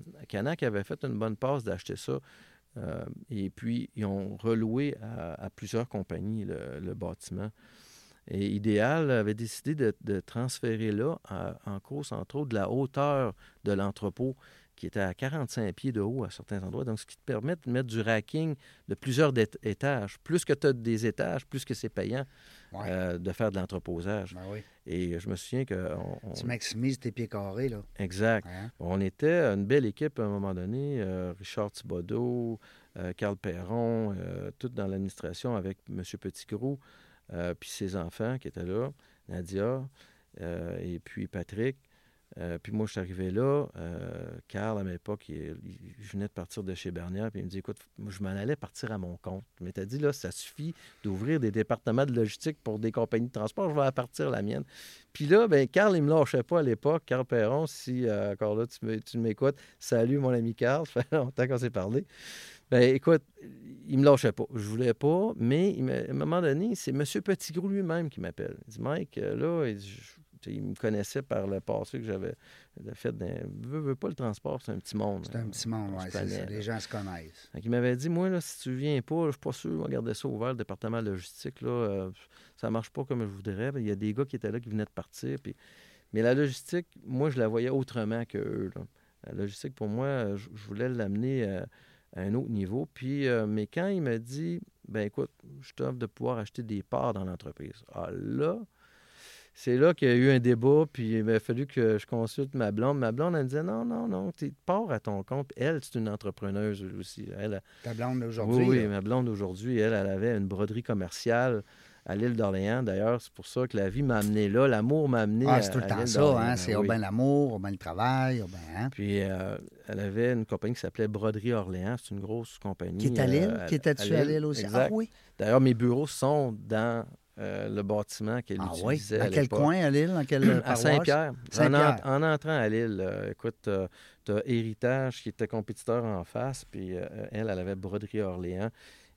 avait fait une bonne passe d'acheter ça. Euh, et puis, ils ont reloué à, plusieurs compagnies le, bâtiment. Et Idéal avait décidé de, transférer là, en cause, entre autres, de la hauteur de l'entrepôt qui était à 45 pieds de haut à certains endroits. Donc, ce qui te permet de mettre du racking de plusieurs étages. Plus que tu as des étages, plus que c'est payant Ouais. euh, de faire de l'entreposage. Ben oui. Et je me souviens que... on- on- Tu maximises tes pieds carrés, là. Exact. Hein? On était une belle équipe à un moment donné. euh, Richard Thibodeau, euh, Carl Perron, euh, tout dans l'administration avec M. Petitgrou, puis ses enfants qui étaient là, Nadia, et puis Patrick. Euh, puis moi, je suis arrivé là. euh, Carl, à ma époque, il, il- je venais de partir de chez Bernière, puis il me dit Écoute, je m'en allais partir à mon compte. Mais tu dit Là, ça suffit d'ouvrir des départements de logistique pour des compagnies de transport, je vais à partir la mienne. Puis là, ben Carl, il me lâchait pas à l'époque. Carl Perron, si euh, encore là, tu m'écoutes, salut mon ami Carl, *laughs* ça fait longtemps qu'on s'est parlé. Ben écoute, il me lâchait pas. Je voulais pas, mais il à un moment donné, c'est M. Petitgrou lui-même qui m'appelle. Il dit Mike, là, je- tu sais, il me connaissait par le passé que j'avais fait. Dans, veux, veux pas le transport, c'est un petit monde. C'est un petit monde, On oui, c'est ça. Les gens se connaissent. Fait qu'il m'avait dit, moi, là, si tu viens pas, je suis pas sûr, on va garder ça ouvert, le département logistique, là, euh, ça marche pas comme je voudrais. Il y a des gars qui étaient là qui venaient de partir. Puis... Mais la logistique, moi, je la voyais autrement que eux. là. La logistique, pour moi, euh, je je voulais l'amener euh, à un autre niveau. Puis, euh, mais quand il m'a dit, ben écoute, je t'offre de pouvoir acheter des parts dans l'entreprise. Ah là, c'est là qu'il y a eu un débat, puis il m'a fallu que je consulte ma blonde. Ma blonde, elle me disait, non, non, non, tu pars à ton compte. Elle, c'est une entrepreneuse aussi. Elle, Ta blonde d'aujourd'hui, oui, oui, ma blonde aujourd'hui, elle, elle avait une broderie commerciale à l'île d'Orléans. D'ailleurs, c'est pour ça que la vie m'a amené là. L'amour m'a amené Ah, à, c'est tout le à temps ça, hein? C'est oui. ben l'amour, oh, ben le travail, ben, hein? Puis, euh, elle avait une compagnie qui s'appelait Broderie Orléans. C'est une grosse compagnie. Qui est à l'île? euh, qui était-tu à l'île aussi? Exact. Ah oui? D'ailleurs, mes bureaux sont dans euh, le bâtiment qu'elle Ah oui? utilisait Dans à quel coin à? Dans quelle *clears throat* À? Saint-Pierre. En, Saint-Pierre. en- en entrant à Lille, euh, écoute, tu as Héritage qui était compétiteur en face, puis euh, elle, elle avait Broderie Orléans.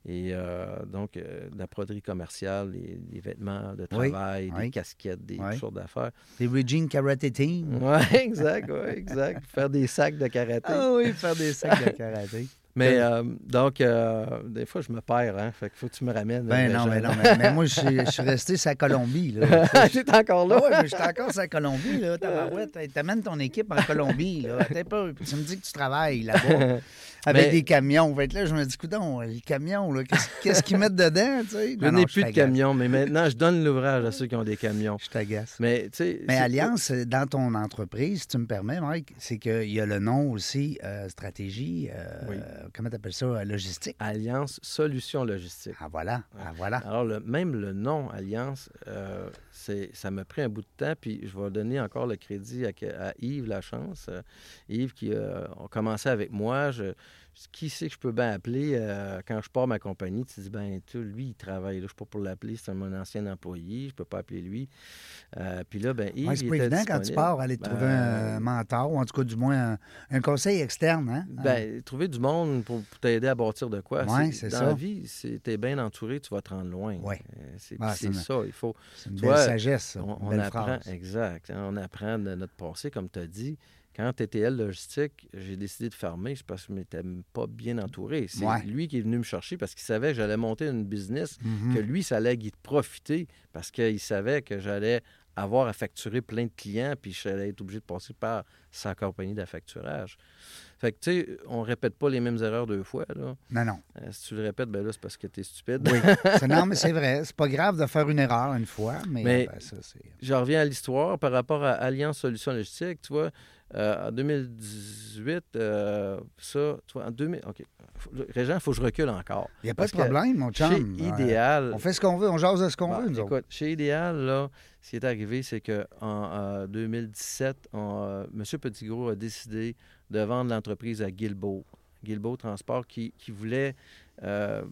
Et euh, donc, euh, la broderie commerciale, les, les vêtements de travail, oui. des casquettes, des sortes d'affaires. Les Regine Karate Team. Oui, *laughs* exact, oui, exact. Faire des sacs de karaté. Ah oui, faire des sacs de karaté. *laughs* Mais euh, donc, euh, des fois, je me perds, hein. Fait qu'il faut que tu me ramènes. Ben non, mais *laughs* non, mais, mais moi, je suis, je suis resté sa Colombie, là. *laughs* J'étais encore là? Ah ouais, mais j'étais encore sur la Colombie, là. *laughs* T'amènes ton équipe en Colombie, là. Attends pas, tu me dis que tu travailles là-bas avec Mais- des camions. Fait que là, je me dis, coudon, les camions, là, *laughs* qu'est-ce qu'ils mettent dedans, tu sais? Je n'ai plus de camions, mais *laughs* maintenant, je donne l'ouvrage à ceux qui ont des camions. Je t'agace. Mais, tu sais. Mais Alliance, euh, dans ton entreprise, si tu me permets, Mike, c'est qu'il y a le nom aussi, euh, stratégie, euh, Oui. comment tu appelles ça, euh, logistique? Alliance Solutions Logistiques. Ah voilà, ah voilà. Alors, le- même le nom Alliance, euh, ça m'a pris un bout de temps, puis je vais donner encore le crédit à, Yves Lachance. Euh, Yves qui a commencé avec moi. Je, qui c'est que je peux bien appeler euh, quand je pars ma compagnie? Tu dis, ben, tu, lui, il travaille. Là, je ne suis pas pour l'appeler, c'est mon ancien employé, je ne peux pas appeler lui. Euh, puis là, ben, Yves. Ouais, c'est il pas était évident quand tu pars aller trouver Ben, un mentor, ou en tout cas, du moins, un, un conseil externe. Hein? Ben, trouver du monde pour, pour t'aider à bâtir de quoi. Ouais, c'est dans ça. la vie, si t'es bien entouré, tu vas te rendre loin. Ouais. Euh, C'est, Ah, c'est c'est une- ça, il faut. c'est une tu belle vois, sagesse, ça. On, une on belle apprend, phrase. exact. hein, On apprend de notre passé, comme tu as dit. Quand TTL Logistique, j'ai décidé de fermer, c'est parce que je m'étais pas bien entouré. C'est Ouais. lui qui est venu me chercher parce qu'il savait que j'allais monter une business, Mhm. que lui, ça allait profiter parce qu'il savait que j'allais avoir à facturer plein de clients, puis j'allais être obligé de passer par sa compagnie d'affacturage. Fait que, tu sais, on répète pas les mêmes erreurs deux fois, là. Non, non. Euh, si tu le répètes, ben là, c'est parce que tu es stupide. Oui. C'est- non, mais c'est *laughs* vrai. C'est pas grave de faire une erreur une fois, mais, Mais- ben, ça, c'est. Je reviens à l'histoire par rapport à Alliance Solutions Logistiques. Tu vois, euh, en 2018, euh, ça, tu vois, en 2000. OK. Régent, il faut que je recule encore. Il n'y a pas de problème, mon chum. Chez. Idéal. On fait ce qu'on veut, on jase de ce qu'on Bon, veut, nous autres. écoute, chez Idéal, là, ce qui est arrivé, c'est qu'en en 2017, on, euh, M. Petitgros a décidé de vendre l'entreprise à Guilbeault. Guilbeault Transport qui, qui voulait, euh,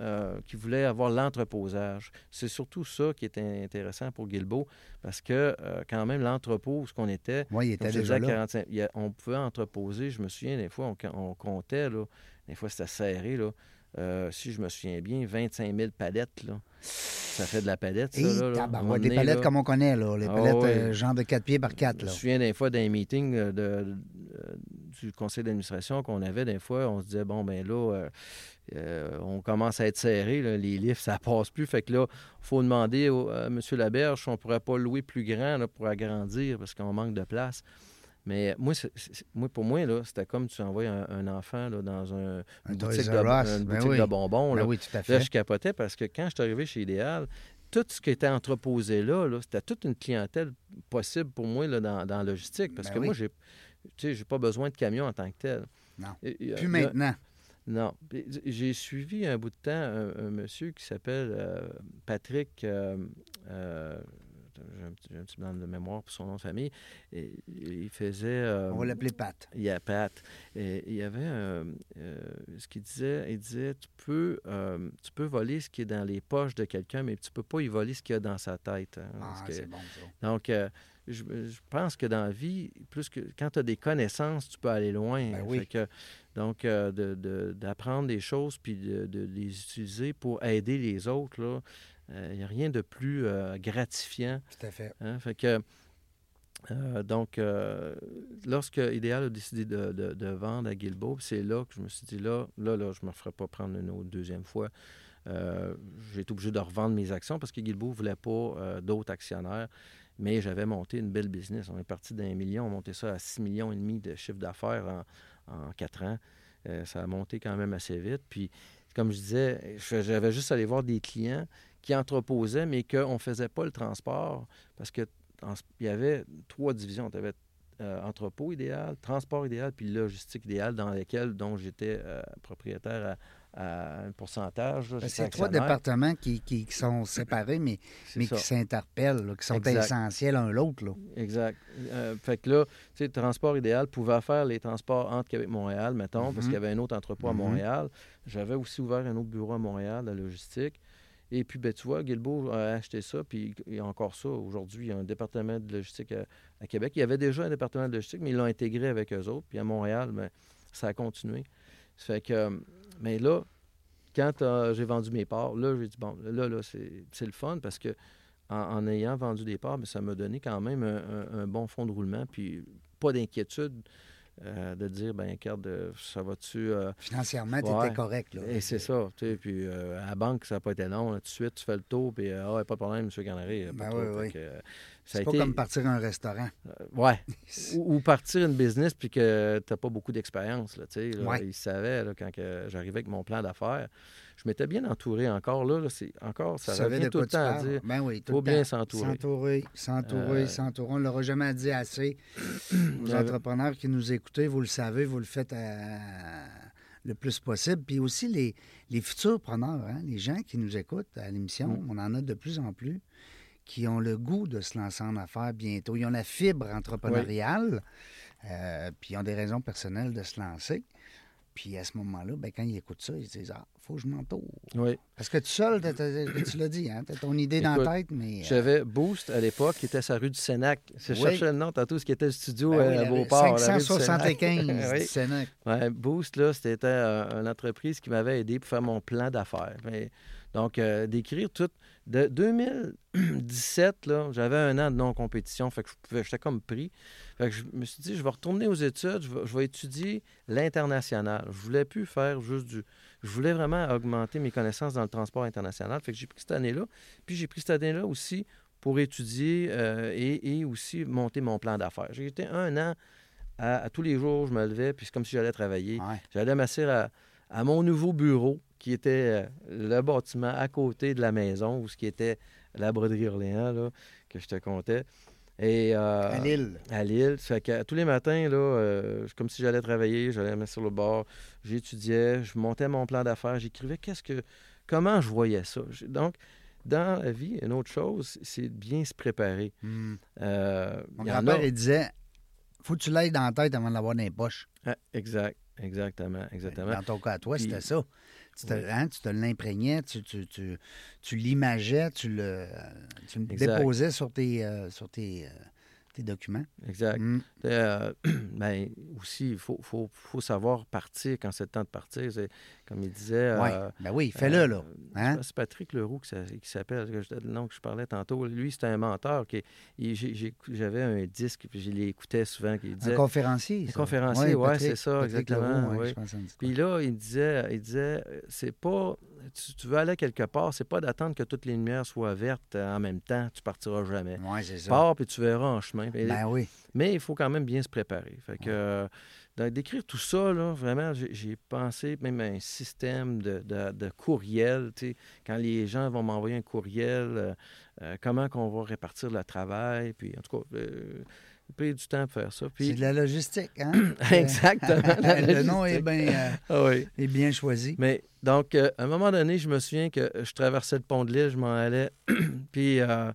euh, qui voulait avoir l'entreposage. C'est surtout ça qui était intéressant pour Guilbeault parce que, euh, quand même, l'entrepôt, ce qu'on était, Oui, il comme était je te disais, déjà à là. 45, il y a- on pouvait entreposer, je me souviens, des fois, on, on comptait, là, des fois, c'était serré, là. Euh, si je me souviens bien, 25 000 palettes, là. Ça fait de la palette, ça, Et là. là. Moment des palettes là, comme on connaît, là. Les Ah palettes ouais. euh, genre de 4 pieds par 4, Je me souviens des fois d'un meeting de, euh, du conseil d'administration qu'on avait, des fois, on se disait, bon, ben là, on commence à être serré, les livres, ça passe plus. Fait que là, il faut demander à M. Laberge si on ne pourrait pas louer plus grand pour agrandir parce qu'on manque de place. Mais moi, moi pour moi, c'était comme tu envoies un, enfant dans un, une boutique, de, une ben boutique de, bonbons. Ben là. oui, tout à fait. Là, je capotais parce que quand je suis arrivé chez Idéal, tout ce qui était entreposé là, c'était toute une clientèle possible pour moi là, dans, la logistique. Parce ben que moi, j'ai j'ai pas besoin de camion en tant que tel. Non. Plus maintenant. Non. J'ai suivi un bout de temps un, monsieur qui s'appelle euh, Patrick. Euh, euh, j'ai un, petit, blanc de mémoire pour son nom de famille. Et, il faisait. Euh, On va l'appeler Pat. Il y a Pat. Et, il y avait euh, ce qu'il disait. Il disait tu peux, euh, tu peux voler ce qui est dans les poches de quelqu'un, mais tu peux pas y voler ce qu'il y a dans sa tête. Hein, ah, c'est bon, ça. Donc, je, pense que dans la vie, plus que quand tu as des connaissances, tu peux aller loin. Ben oui. que, donc, d'apprendre de, des choses puis de, de, les utiliser pour aider les autres, là, il euh, n'y a rien de plus euh, gratifiant. Tout à fait. Hein, fait que, euh, donc, lorsque Idéal a décidé de, vendre à Guilbeault, c'est là que je me suis dit, là, là, là je ne me ferai pas prendre une autre deuxième fois. j'ai été obligé de revendre mes actions parce que Guilbeault ne voulait pas d'autres actionnaires. Mais j'avais monté une belle business. On est parti d'un million, on monté ça à 6 millions et demi de chiffre d'affaires en, en, quatre ans. ça a monté quand même assez vite. Puis, comme je disais, j'avais juste allé voir des clients qui entreposaient, mais qu'on ne faisait pas le transport parce qu'il y avait trois divisions. Tu avais euh, entrepôt idéal, transport idéal, puis logistique idéale dans lesquelles dont j'étais euh, propriétaire à, un pourcentage. Ben, c'est trois départements qui, sont séparés, mais, *clears throat* mais qui s'interpellent, qui sont essentiels l'un l'autre. Exact. Euh, fait que là, tu sais, transport idéal pouvait faire les transports entre Québec et Montréal, mettons, parce mm-hmm. qu'il y avait un autre entrepôt à mm-hmm. Montréal. J'avais aussi ouvert un autre bureau à Montréal, la logistique. Et puis, ben, tu vois, Guilbeault a acheté ça, puis a encore ça. Aujourd'hui, il y a un département de logistique à, Québec. Il y avait déjà un département de logistique, mais ils l'ont intégré avec eux autres. Puis à Montréal, ben, ça a continué. Ça fait que, mais là, quand j'ai vendu mes parts, là, j'ai dit, bon, là, là, c'est le fun parce que en, ayant vendu des parts, ben, ça m'a donné quand même un, bon fond de roulement, puis pas d'inquiétude. Euh, de dire, ben regarde, euh, ça va-tu. Euh, Financièrement, tu étais correct. Là. Et c'est ça. Tu sais, puis à la banque, ça n'a pas été long. tout de suite, tu fais le tour, puis ah, pas de problème, M. Canary. Ben oui, oui. C'est pas comme partir un restaurant. ouais. *laughs* ou, partir une business, puis que tu n'as pas beaucoup d'expérience. Là, tu sais, Il savait, là, quand j'arrivais avec mon plan d'affaires je m'étais bien entouré encore. Là, c'est encore, ça revient tout le temps à dire. Ben oui, tout faut bien s'entourer. S'entourer, s'entourer, euh, s'entourer. On ne l'aura jamais dit assez. *clears throat* Les entrepreneurs qui nous écoutez, vous le savez, vous le faites le plus possible. Puis aussi les, les futurs preneurs, hein, les gens qui nous écoutent à l'émission, mm. on en a de plus en plus qui ont le goût de se lancer en affaires bientôt. Ils ont la fibre entrepreneuriale, euh, puis ils ont des raisons personnelles de se lancer. Puis à ce moment-là, ben, quand ils écoutent ça, ils se disent Ah, faut que je m'entoure. Oui. Parce que tout seul, tu l'as dit, hein, tu as ton idée dans la tête, mais. Euh, j'avais Boost à l'époque, qui était sa rue du Sénac. Je cherchais le nom tantôt, ce qui était le studio ben à Beauport. 575 du *laughs* Sénac. Ouais, Boost, là, c'était une entreprise qui m'avait aidé pour faire mon plan d'affaires. Donc, euh, d'écrire tout. De 2017, là, j'avais un an de non-compétition, fait que j'étais comme pris. Fait que je me suis dit, je vais retourner aux études, je vais, étudier l'international. Je voulais plus faire juste du... Je voulais vraiment augmenter mes connaissances dans le transport international. Fait que j'ai pris cette année-là. Puis j'ai pris cette année-là aussi pour étudier euh, et, aussi monter mon plan d'affaires. J'ai été un an à, tous les jours, je me levais, puis c'est comme si j'allais travailler. J'allais m'asseoir à, mon nouveau bureau qui était euh, le bâtiment à côté de la maison, où ce qui était la broderie Orléans, là, que je te comptais. Et, euh, à Lille. À Lille. Fait que tous les matins, là, euh, comme si j'allais travailler, j'allais mettre sur le bord, j'étudiais, je montais mon plan d'affaires, j'écrivais qu'est-ce que, comment je voyais ça. Donc, dans la vie, une autre chose, c'est de bien se préparer. Hmm. mon grand-père, il disait faut que tu l'aies dans la tête avant de l'avoir dans les poches. Ah, exact. Exactement, exactement. Dans ton cas, toi, c'était ça. Tu te, hein, tu te l'imprégnais, tu, tu, tu, tu l'imageais, tu le, tu déposais sur tes, euh, sur tes, euh, tes documents. Exact. Mm. Euh, *clears throat* ben, aussi, il faut, faut, faut savoir partir quand c'est le temps de partir. C'est, comme il disait. Ouais. euh, Ben oui, fais-le, là. euh, je Hein? C'est Patrick Leroux qui, s'a- qui s'appelle, le nom que je parlais tantôt. Lui, c'était un menteur. Qui, j'avais un disque, puis je l'écoutais souvent. Qui Un disait, conférencier. Un conférencier, ouais, c'est ça, Patrick exactement, Leroux, ouais, oui. pense que ça me dit Puis là, il disait, il disait, c'est pas, tu, tu veux aller quelque part, c'est pas d'attendre que toutes les lumières soient vertes euh, en même temps, tu partiras jamais. c'est ça. Pars puis tu verras en chemin. Ben oui. Mais il faut quand même bien se préparer. Fait que, euh, d'écrire tout ça, là, vraiment, j'ai, pensé même à un système de, de, de courriel. Quand les gens vont m'envoyer un courriel, euh, euh, comment qu'on va répartir le travail. Puis, en tout cas, euh, du temps pour faire ça. C'est de la logistique, hein? *clears throat* Exactement, le nom est bien, euh, ah oui. est bien choisi. Mais donc, euh, à un moment donné, je me souviens que je traversais le pont de l'île, je m'en allais, *clears throat* puis euh,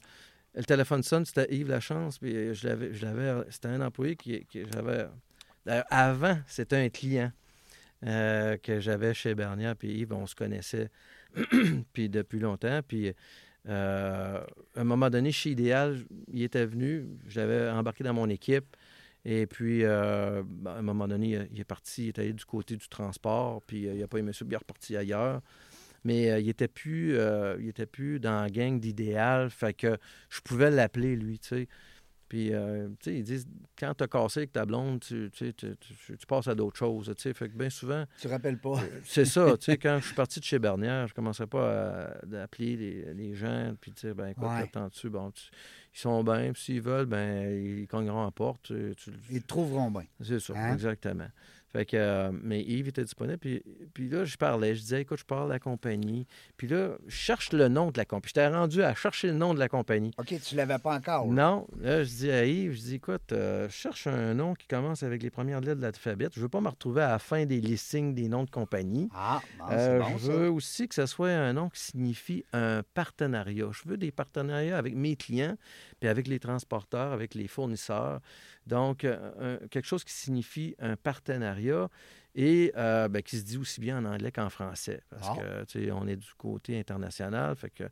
le téléphone sonne, c'était Yves Lachance, puis je l'avais, je l'avais, c'était un employé qui, qui j'avais. D'ailleurs, avant, c'était un client que j'avais chez Bernier, puis Yves, on se connaissait *clears throat* puis depuis longtemps, puis. Euh, à un moment donné, chez Idéal, il était venu, je l'avais embarqué dans mon équipe. Et puis, euh, ben, à un moment donné, il- est parti, il est allé du côté du transport, puis euh, il n'a pas aimé ça, il est reparti ailleurs. Mais il n'était plus, il plus dans la gang d'idéal, fait que je pouvais l'appeler, lui, tu sais. Puis, euh, tu sais, ils disent, quand tu as cassé avec ta blonde, tu, tu, tu- tu- passes à d'autres choses, tu sais. Fait que bien souvent, Tu te rappelles pas? c'est ça, tu sais, quand je suis parti de chez Bernière, je commençais pas à, à appeler les, les gens, puis dire, ben écoute, Ouais. attends-tu, bon, ils sont bien, puis s'ils veulent, ben ils cogneront à la porte. Ils te trouveront bien. c'est ça, Hein? exactement. Fait que, euh, mais Yves était disponible. Puis, puis là, je parlais. Je disais, écoute, je parle de la compagnie. Puis là, je cherche le nom de la compagnie. J'étais rendu à chercher le nom de la compagnie. OK, tu l'avais pas encore. là. Non. Là, je dis à Yves, je dis, écoute, euh, je cherche un nom qui commence avec les premières lettres de l'alphabet. Je veux pas me retrouver à la fin des listings des noms de compagnie. Ah, c'est Euh, bon, je ça. veux aussi que ce soit un nom qui signifie un partenariat. Je veux des partenariats avec mes clients, puis avec les transporteurs, avec les fournisseurs. Donc, euh, un- quelque chose qui signifie un partenariat et euh, ben, qui se dit aussi bien en anglais qu'en français. Parce Ah. que, tu sais, on est du côté international. Fait que,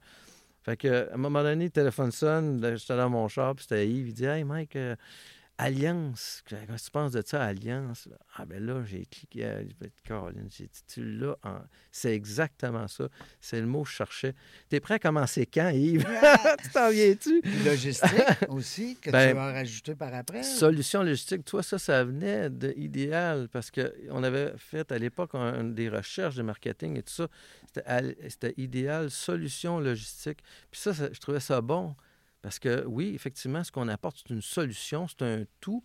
fait que, à un moment donné, le téléphone sonne, j'étais dans mon char, puis c'était Yves, il dit Hey Mike, euh, Alliance, que tu penses de ça, Alliance? Ah ben là, j'ai cliqué, euh, j'ai dit, Caroline, j'ai dit, en... C'est exactement ça. C'est le mot que je cherchais. T'es prêt à commencer quand, Yves? *laughs* tu t'en viens-tu? Logistique *laughs* aussi, que Ben, tu vas rajouter par après. là. Solution logistique, toi, ça, ça venait de idéal parce qu'on avait fait à l'époque des recherches de marketing et tout ça. C'était al- C'était idéal, solution logistique. Puis ça, ça, je trouvais ça bon parce que oui, effectivement, ce qu'on apporte, c'est une solution, c'est un tout.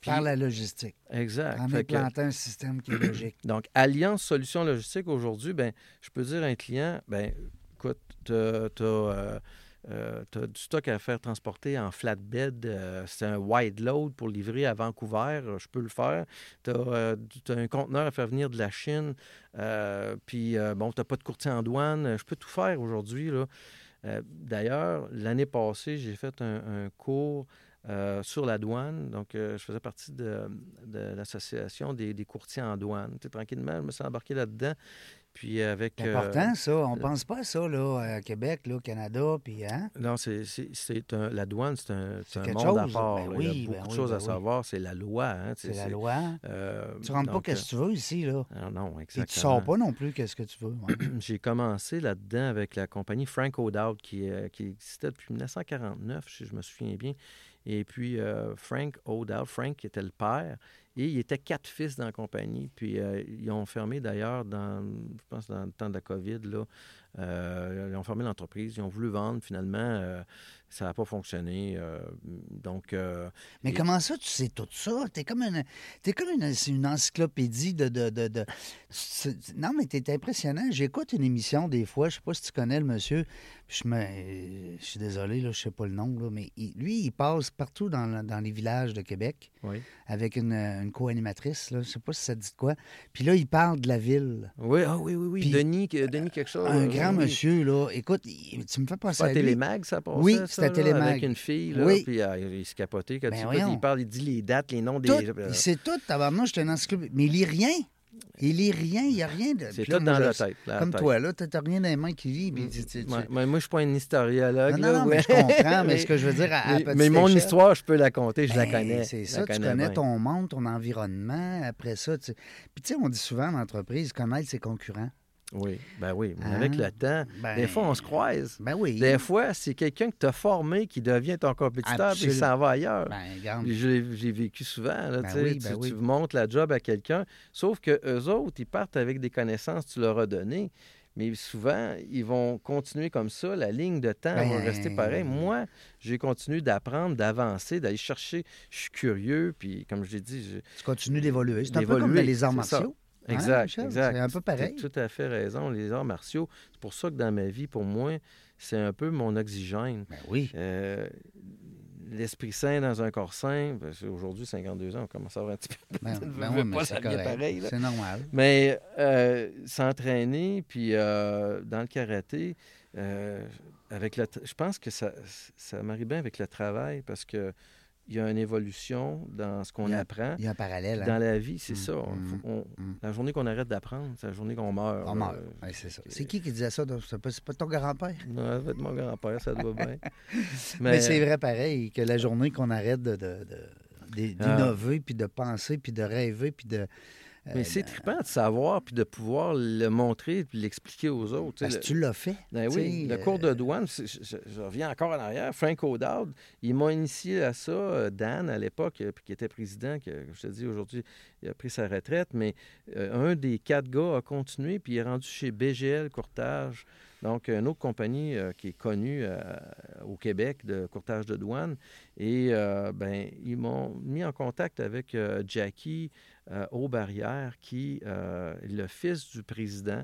Puis- Par la logistique. Exact. En que- implantant un système qui est *clears throat* logique. donc, Alliance Solutions Logistiques, aujourd'hui, ben, je peux dire à un client, ben, écoute, tu as, du stock à faire transporter en flatbed. euh, c'est un wide load pour livrer à Vancouver. euh, Je peux le faire. Tu as, un conteneur à faire venir de la Chine. euh, puis, euh, bon, tu n'as pas de courtier en douane. euh, Je peux tout faire aujourd'hui. Euh, D'ailleurs, l'année passée, j'ai fait un cours euh, sur la douane. Donc, euh, je faisais partie de, de l'association des, des courtiers en douane. Tu sais, tranquillement, je me suis embarqué là-dedans. Puis avec... C'est euh, important, ça. On pense pas à ça, là, à Québec, là, au Canada, puis, hein? non, c'est, c'est, c'est un- la douane, c'est un, un monde à chose. part. Ben là. oui, Il y a ben beaucoup de choses ben à oui. savoir. C'est la loi. Hein, C'est la loi. euh, Tu rentres donc, pas qu'est-ce que tu veux ici, là. euh, non, Et exactement. tu sors pas non plus qu'est-ce que tu veux. ouais. *clears throat* J'ai commencé là-dedans avec la compagnie Frank O'Dowd qui, euh, qui existait depuis 1949, si je me souviens bien. Et puis, euh, Frank O'Dowd, Frank qui était le père, et il était quatre fils dans la compagnie. Puis, euh, ils ont fermé d'ailleurs, dans, je pense, dans le temps de la COVID, là, euh, ils ont fermé l'entreprise. Ils ont voulu vendre, finalement, ça n'a pas fonctionné. euh, donc, euh, Mais Et- comment ça, tu sais tout ça? T'es comme une, t'es comme une, encyclopédie de... de, de, de- Non, mais t'es impressionnant. J'écoute une émission des fois, je sais pas si tu connais le monsieur, je me... Je suis désolé, là, je sais pas le nom, là, mais il- lui, il passe partout dans, le- dans les villages de Québec oui. avec une, une co-animatrice, je sais pas si ça dit de quoi. Puis là, il parle de la ville. Oui, ah oui, oui, oui. Puis- Denis, Denis quelque chose. Un grand oui, monsieur, là, écoute, tu me fais penser pas à. Télémag, ça passait? Oui, ça, c'était Télémag. Avec une fille, là, Oui. puis euh, il se capotait. Quand Ben tu il parle, il dit les dates, les noms des... Tout, euh, il sait tout, tabarnouche, je suis un encyclopédie. Mais il lit rien. Il lit rien, il n'y a rien de. C'est tout dans la tête. la Comme tête. toi, là, tu n'as rien dans les mains qui lit. Mm, tu- tu- tu- ouais, mais moi, je suis pas un historiologue. Non, non, là, non, mais ouais. je comprends, mais *laughs* ce que je veux dire, à, à mais, mais mon histoire, je peux la compter, je la ben, connais. C'est ça, tu connais ton monde, ton environnement. Après ça, tu... Puis tu sais, on dit souvent en entreprise, connaître ses concurrents. Oui, ben oui. Mais Hein? avec le temps, Ben, des fois, on se croise. Ben oui. Des fois, c'est quelqu'un que tu as formé qui devient ton compétiteur Absolument. s'en va ailleurs. Ben, J'ai vécu souvent. Là, Ben oui, tu, ben oui. tu montres la job à quelqu'un, sauf que eux autres, ils partent avec des connaissances que tu leur as données. Mais souvent, ils vont continuer comme ça. La ligne de temps va Ben- rester pareil. Moi, j'ai continué d'apprendre, d'avancer, d'aller chercher. Je suis curieux. Puis, comme je l'ai dit, je- Tu continues d'évoluer. C'est un peu comme les arts martiaux. Hein, Exact, exact. C'est un peu pareil. Tu as tout à fait raison. Les arts martiaux, c'est pour ça que dans ma vie, pour moi, c'est un peu mon oxygène. Ben oui. Euh, L'esprit sain dans un corps sain, ben, aujourd'hui, 52 ans, on commence à avoir un petit peu. Ben, *laughs* ben oui, c'est normal. Mais euh, s'entraîner, puis euh, dans le karaté, avec le, je pense que ça, ça marie bien avec le travail parce que il y a une évolution dans ce qu'on apprend. Il y a un parallèle. hein? Dans la vie, c'est Mm, ça. Mm, on- mm. La journée qu'on arrête d'apprendre, c'est la journée qu'on meurt. On meurt. Ouais, c'est ça. C'est qui qui disait ça? C'est pas, ton grand-père? Non, ça être mon grand-père, ça doit bien. *laughs* Mais, c'est vrai pareil, que la journée qu'on arrête de, Ah. d'innover, puis de penser, puis de rêver, puis de... euh, Mais c'est trippant de savoir puis de pouvoir le montrer puis l'expliquer aux autres. Parce que tu l'as fait. Ben oui, le cours euh, de douane, c'est- je, je- je reviens encore en arrière. Frank O'Dowd, il m'a initié à ça, euh, Dan, à l'époque, euh, qui était président, que je te dis aujourd'hui, il a pris sa retraite, mais euh, un des quatre gars a continué, puis il est rendu chez BGL Courtage, donc une autre compagnie euh, qui est connue euh, au Québec de courtage de douane. Et euh, ben, ils m'ont mis en contact avec euh, Jackie euh, Aubarrière, qui euh, est le fils du président.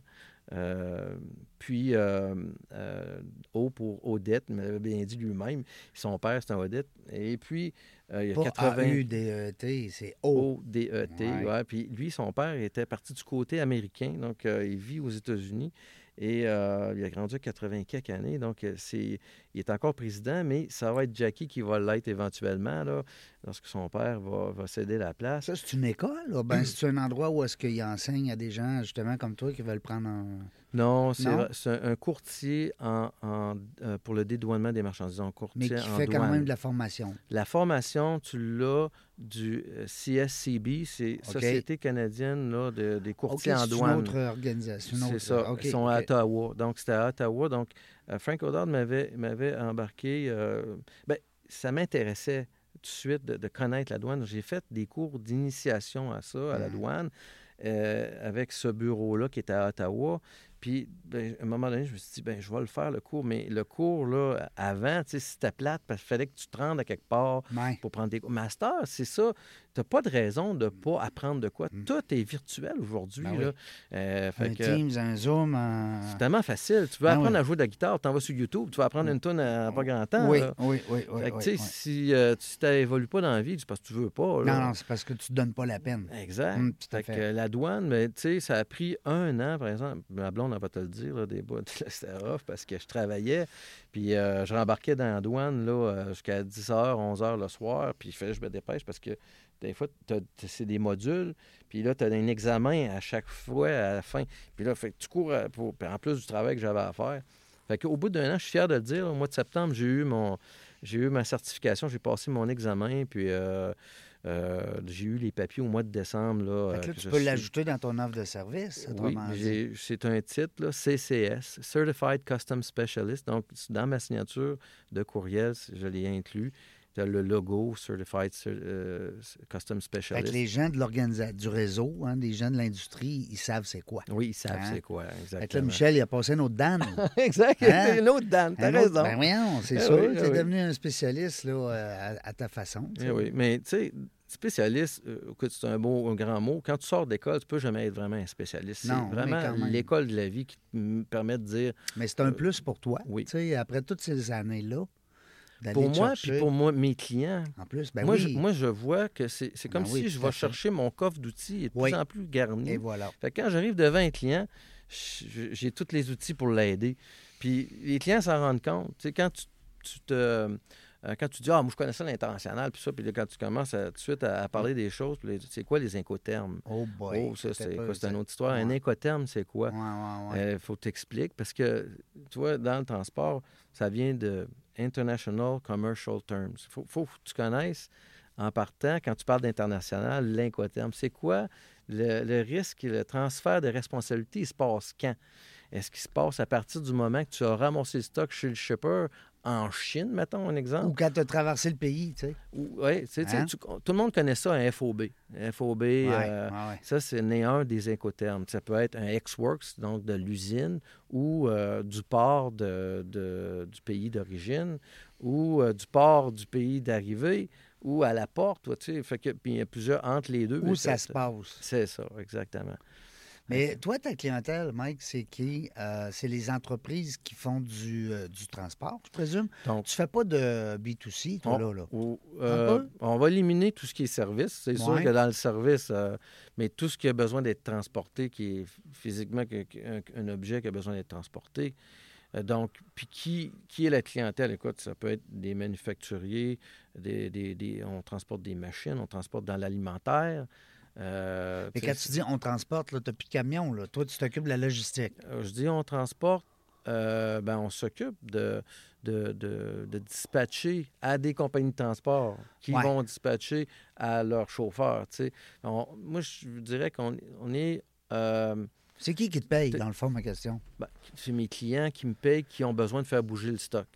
Euh, puis, euh, euh, O pour Odette, il m'avait bien dit lui-même. Son père, c'est un Odette. Et puis, euh, il y a Pas 80... A-U-D-E-T, c'est O. O-D-E-T, Ouais. ouais. Puis lui, son père était parti du côté américain, donc euh, il vit aux États-Unis et euh, il a grandi à 80 quelques années, donc euh, c'est, il est encore président, mais ça va être Jackie qui va l'être éventuellement, là, lorsque son père va, va céder la place. Ça, c'est une école? Ben, c'est un endroit où est-ce qu'il enseigne à des gens, justement, comme toi, qui veulent prendre en... Non, c'est, c'est un, un courtier en, en, euh, pour le dédouanement des marchandises, un courtier Mais qui en fait quand douane. même de la formation. La formation, tu l'as du euh, CSCB, c'est. Société canadienne là, de- des courtiers en c'est une douane. autre organisation. C'est autre- ça. Ils sont à. Ottawa. Donc, c'était à Ottawa. Donc, Frank O'Dowd m'avait, embarqué. euh, ben, ça m'intéressait tout de suite de, de connaître la douane. J'ai fait des cours d'initiation à ça, à la Mhm. douane, euh, avec ce bureau-là qui était à Ottawa. Puis, ben, à un moment donné, je me suis dit, ben, je vais le faire, le cours. Mais le cours, là, avant, tu sais, c'était plate parce qu'il fallait que tu te rendes à quelque part Ouais. pour prendre des cours. Master, c'est ça. Tu n'as pas de raison de ne pas apprendre de quoi. Mm. Tout est virtuel aujourd'hui. Ben oui. Euh, Un que- Teams, un Zoom, un... c'est tellement facile. Tu veux Ah apprendre oui. à jouer de la guitare, tu en vas sur YouTube, tu vas apprendre une tune à pas grand temps. Oui, là. oui, oui, oui. Fait que, oui, tu si euh, tu n'évolues pas dans la vie, c'est parce que tu veux pas. là. Non, non, c'est parce que tu ne donnes pas la peine. Exact. Mm, à Fait que, la douane, mais tu sais, ça a pris un an, par exemple. Ma blonde, elle va te le dire, là, des bouts, c'était rough parce que je travaillais. Puis euh, je rembarquais dans la douane là, jusqu'à 10h, 11h le soir. Puis que je me dépêche parce que des fois, c'est des modules. Puis là, tu as un examen à chaque fois à la fin. Puis là, fait que tu cours à- pour, en plus du travail que j'avais à faire. Fait qu'au bout d'un an, je suis fier de le dire. Au mois de septembre, j'ai eu mon j'ai eu ma certification, j'ai passé mon examen, puis euh, euh, j'ai eu les papiers au mois de décembre. Là, Fait que là, euh, tu peux suis- l'ajouter dans ton offre de service, oui, c'est un titre, là, CCS, Certified Custom Specialist. Donc, dans ma signature de courriel, je l'ai inclus. Tu as le logo Certified Cer- euh, Custom Fait que Specialist. les gens de du réseau, hein, des gens de l'industrie, ils savent c'est quoi. Oui, ils savent Hein? c'est quoi, Fait que là, exactement. Michel, il a passé un autre Dan. *laughs* exact, Hein? une autre Dan, t'as raison. Ben voyons, c'est Eh sûr. oui, tu eh es oui. devenu un spécialiste là, euh, à, à ta façon. Eh oui, mais tu sais, spécialiste, euh, écoute, c'est un beau, un grand mot. Quand tu sors d'école, tu peux jamais être vraiment un spécialiste. C'est vraiment l'école de la vie qui te m- permet de dire, Mais c'est un plus pour toi. oui. Tu sais, après toutes ces années-là, pour moi, puis pour moi, mes clients, En plus, ben moi, oui. je, moi, je vois que c'est comme Ben oui, si je vais chercher mon coffre d'outils de Oui. plus en plus garni. Et voilà. Fait que quand j'arrive devant un client, j'ai tous les outils pour l'aider. Puis les clients s'en rendent compte. Tu sais, quand tu, tu te, euh, quand tu dis, ah, moi, je connais ça l'international, puis ça, puis là, quand tu commences à- tout de suite à, à parler des choses, puis c'est quoi les incoterms? Oh boy. oh, ça, c'est une autre histoire. Un Ouais. incoterm, c'est quoi? Ouais, ouais, ouais. Il faut t'expliquer parce que, tu vois, dans le transport, ça vient de International Commercial Terms. Il faut, faut que tu connaisses, en partant, quand tu parles d'international, l'incoterm. C'est quoi le, le risque et le transfert de responsabilité? Il se passe quand? Est-ce qu'il se passe à partir du moment que tu as ramassé le stock chez le shipper en Chine, mettons un exemple? Ou quand tu as traversé le pays, tu sais. Oui, tu sais, Hein? tu- tout le monde connaît ça, un FOB. FOB, Ouais, euh, ouais, ouais. ça, c'est né un des incoterms. Ça peut être un ex-works, donc de l'usine, ou euh, du port de, de- du pays d'origine, ou euh, du port du pays d'arrivée, ou à la porte, tu sais. Fait que, puis il y a plusieurs entre les deux. Où ça se passe. C'est ça, exactement. Mais toi, ta clientèle, Mike, c'est qui? Euh, c'est les entreprises qui font du, euh, du transport, je présume? Donc, Tu fais pas de B2C, toi, On- là, là? Ou, euh, on va éliminer tout ce qui est service. C'est sûr que dans le service, mais tout ce qui a besoin d'être transporté, qui est physiquement que- que- un, un objet qui a besoin d'être transporté. Donc, puis qui, qui est la clientèle? Écoute, ça peut être des manufacturiers, des, des- des- on transporte des machines, on transporte dans l'alimentaire. Euh, Mais quand tu dis on transporte, tu n'as plus de camion, là. Toi, tu t'occupes de la logistique. Euh, Je dis on transporte, euh, ben, on s'occupe de, de, de- de dispatcher à des compagnies de transport qui Ouais. vont dispatcher à leurs chauffeurs. On- moi, je dirais qu'on on est. euh, C'est qui qui te paye, dans le fond, ma question? ben, c'est mes clients qui me payent qui ont besoin de faire bouger le stock.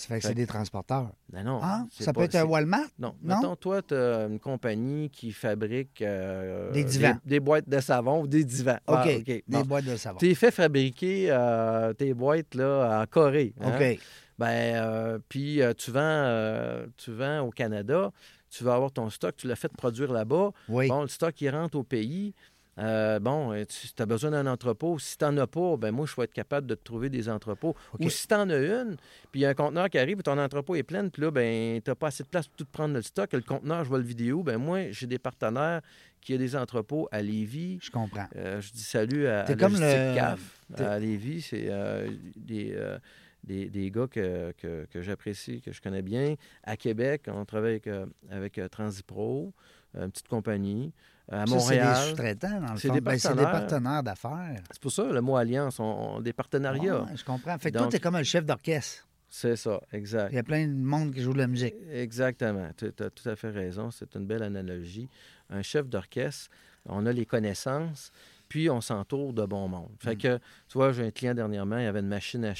Ça fait que c'est des transporteurs. Ben non. Ah, ça pas- peut être un Walmart? Non. Non? Mettons, toi, tu as une compagnie qui fabrique euh, Des divans. Des, boîtes de savon ou des divans. OK. Ah, Des bon. boîtes de savon. Tu fait fabriquer euh, tes boîtes là, en Corée. hein? OK. Ben, euh, puis euh, tu, vends, euh, tu vends au Canada, tu vas avoir ton stock, tu l'as fait produire là-bas. Oui. Bon, le stock, il rentre au pays. Euh, bon, euh, tu as besoin d'un entrepôt. Si tu n'en as pas, ben moi, je vais être capable de te trouver des entrepôts. Ou si tu en as une, puis il y a un conteneur qui arrive et ton entrepôt est plein, puis là, ben, tu n'as pas assez de place pour tout prendre le stock. Le conteneur, je vois le vidéo. Ben moi, j'ai des partenaires qui ont des entrepôts à Lévis. Je comprends. Euh, je dis salut à, à comme le- CAF à Lévis. C'est euh, des, euh, des, des gars que, que, que j'apprécie, que je connais bien. À Québec, on travaille avec, avec Transipro, une petite compagnie. À Ça, Montréal. C'est des sous-traitants, dans le fond. des Ben, c'est des partenaires. d'affaires. C'est pour ça le mot alliance, on, on- des partenariats. Ouais, je comprends. Fait que toi, Donc- tu es comme un chef d'orchestre. C'est ça, exact. Il y a plein de monde qui joue de la musique. Exactement. Tu as tout à fait raison. C'est une belle analogie. Un chef d'orchestre, on a les connaissances, puis on s'entoure de bon monde. Fait que, tu vois, j'ai un client dernièrement, il avait une machine à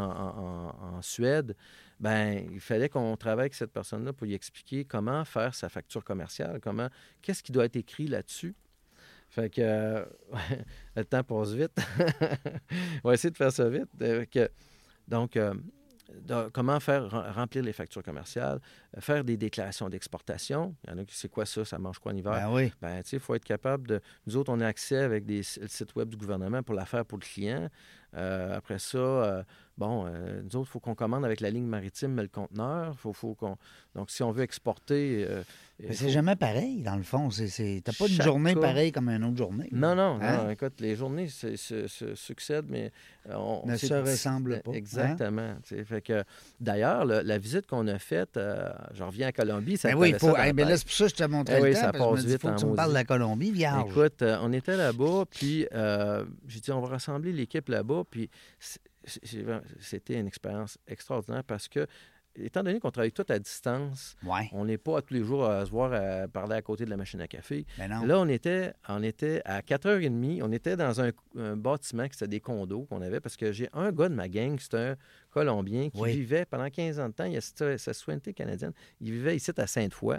en- en Suède. Ben, il fallait qu'on travaille avec cette personne-là pour lui expliquer comment faire sa facture commerciale, comment, qu'est-ce qui doit être écrit là-dessus. Fait que euh, *laughs* le temps passe vite. *laughs* on va essayer de faire ça vite. Euh, donc, euh, comment faire rem- remplir les factures commerciales, faire des déclarations d'exportation. Il y en a qui c'est quoi ça, ça mange quoi en hiver? Ben oui. Ben, tu sais, il faut être capable de. Nous autres, on a accès avec des le site web du gouvernement pour la faire pour le client. Euh, après ça, bon, euh, nous autres, il faut qu'on commande avec la ligne maritime, mais le conteneur. Faut, faut qu'on... Donc, si on veut exporter. euh, Mais c'est faut- jamais pareil, dans le fond. C'est, c'est... T'as pas une journée cas- pareille comme une autre journée. Non, non, Hein? non. Écoute, les journées se, succèdent, mais euh, on Ne se ressemblent pas, hein? Exactement. tu Fait que, d'ailleurs, le- la visite qu'on a faite, euh, je reviens à Colombie, ça Ben me oui, faut. eh, ben là, c'est pour ça que je te montrais Eh le oui, temps. ça parce que je me passe dis, vite faut que tu me parles de la Colombie, vierge. Écoute, euh, on était là-bas, puis euh, j'ai dit, on va rassembler l'équipe là-bas, puis c'était une expérience extraordinaire parce que, étant donné qu'on travaille tout à distance, Ouais. on n'est pas tous les jours à se voir à parler à côté de la machine à café. Ben. Là, on était, on était à 4h30, on était dans un, un bâtiment qui c'était des condos qu'on avait parce que j'ai un gars de ma gang, c'est un Colombien qui Oui. vivait pendant 15 ans de temps, il a sa sa citoyenneté canadienne, il vivait ici à Sainte-Foy.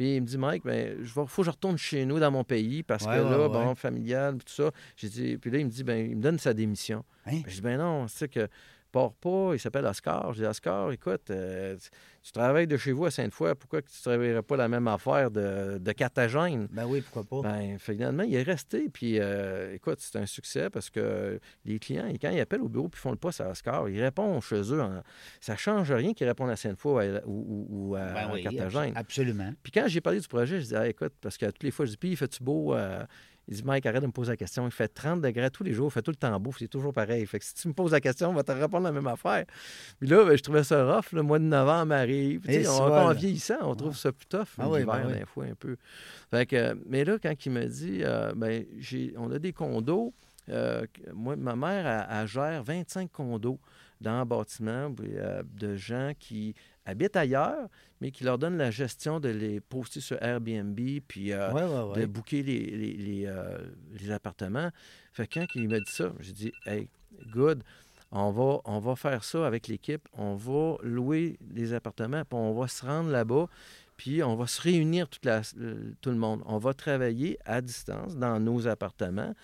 Puis il me dit, Mike, ben, il faut que je retourne chez nous dans mon pays parce Ouais, que là, ouais. bon, familial, tout ça. J'ai dit, puis là, il me dit, ben, il me donne sa démission. Hein? Ben, je dis, ben non, c'est que pars pas, il s'appelle Oscar. Je dis, Oscar, écoute, euh, tu, travailles de chez vous à Sainte-Foy, pourquoi que tu ne travaillerais pas la même affaire de, de Carthagène? Ben oui, pourquoi pas. Ben, finalement, il est resté. Puis, euh, écoute, c'est un succès parce que les clients, et quand ils appellent au bureau puis font le poste à Oscar, ils répondent chez eux. en- Ça ne change rien qu'ils répondent à Sainte-Foy ou à- ou, ou- ou à, Ben oui, Carthagène. abs- absolument. Puis quand j'ai parlé du projet, je dis, ah, écoute, parce que toutes les fois, je dis, puis, fais-tu beau? Euh, il dit, Mike, arrête de me poser la question. Il fait 30 degrés tous les jours, il fait tout le temps beau, c'est toujours pareil. Fait que si tu me poses la question, on va te répondre la même affaire. Puis là, ben, je trouvais ça rough. Le mois de novembre arrive. On, voilà. en vieillissant, on trouve ça plus tough, Ah oui, ben oui. des fois, un peu. Fait que, mais là, quand il me dit, euh, ben, j'ai, on a des condos, euh, moi, ma mère, elle, elle gère 25 condos dans un bâtiment euh, de gens qui habitent ailleurs, mais qui leur donnent la gestion de les poster sur Airbnb, puis euh, Ouais, ouais, ouais. de booker les, les, les, euh, les appartements. Fait que quand il m'a dit ça, j'ai dit Hey, good, on va, on va faire ça avec l'équipe, on va louer les appartements, puis on va se rendre là-bas, puis on va se réunir toute la- le- tout le monde. On va travailler à distance dans nos appartements.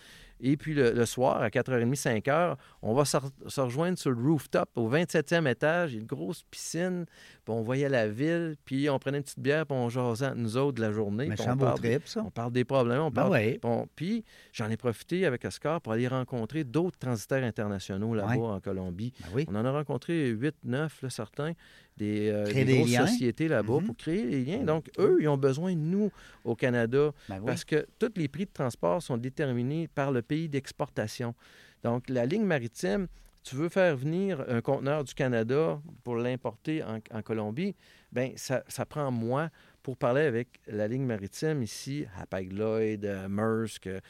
Et puis le, le soir, à 4h30, 5h, on va se, re- se rejoindre sur le rooftop au 27e étage. Il y a une grosse piscine. Puis on voyait la ville. Puis on prenait une petite bière. Puis on jasait entre nous autres de la journée. puis on parle, trip, ça. on parle des problèmes. On Ben parle. Bon, puis j'en ai profité avec Oscar pour aller rencontrer d'autres transitaires internationaux là-bas Ouais. en Colombie. Ben oui. On en a rencontré 8, 9, là, certains, des, euh, des des grosses liens. sociétés là-bas Mhm. pour créer des liens. Donc, eux, ils ont besoin de nous au Canada Ben oui. parce que tous les prix de transport sont déterminés par le pays d'exportation. Donc, la ligne maritime, tu veux faire venir un conteneur du Canada pour l'importer en, en Colombie, bien, ça, ça prend moi pour parler avec la ligne maritime ici, Hapag-Lloyd, euh, Maersk. euh,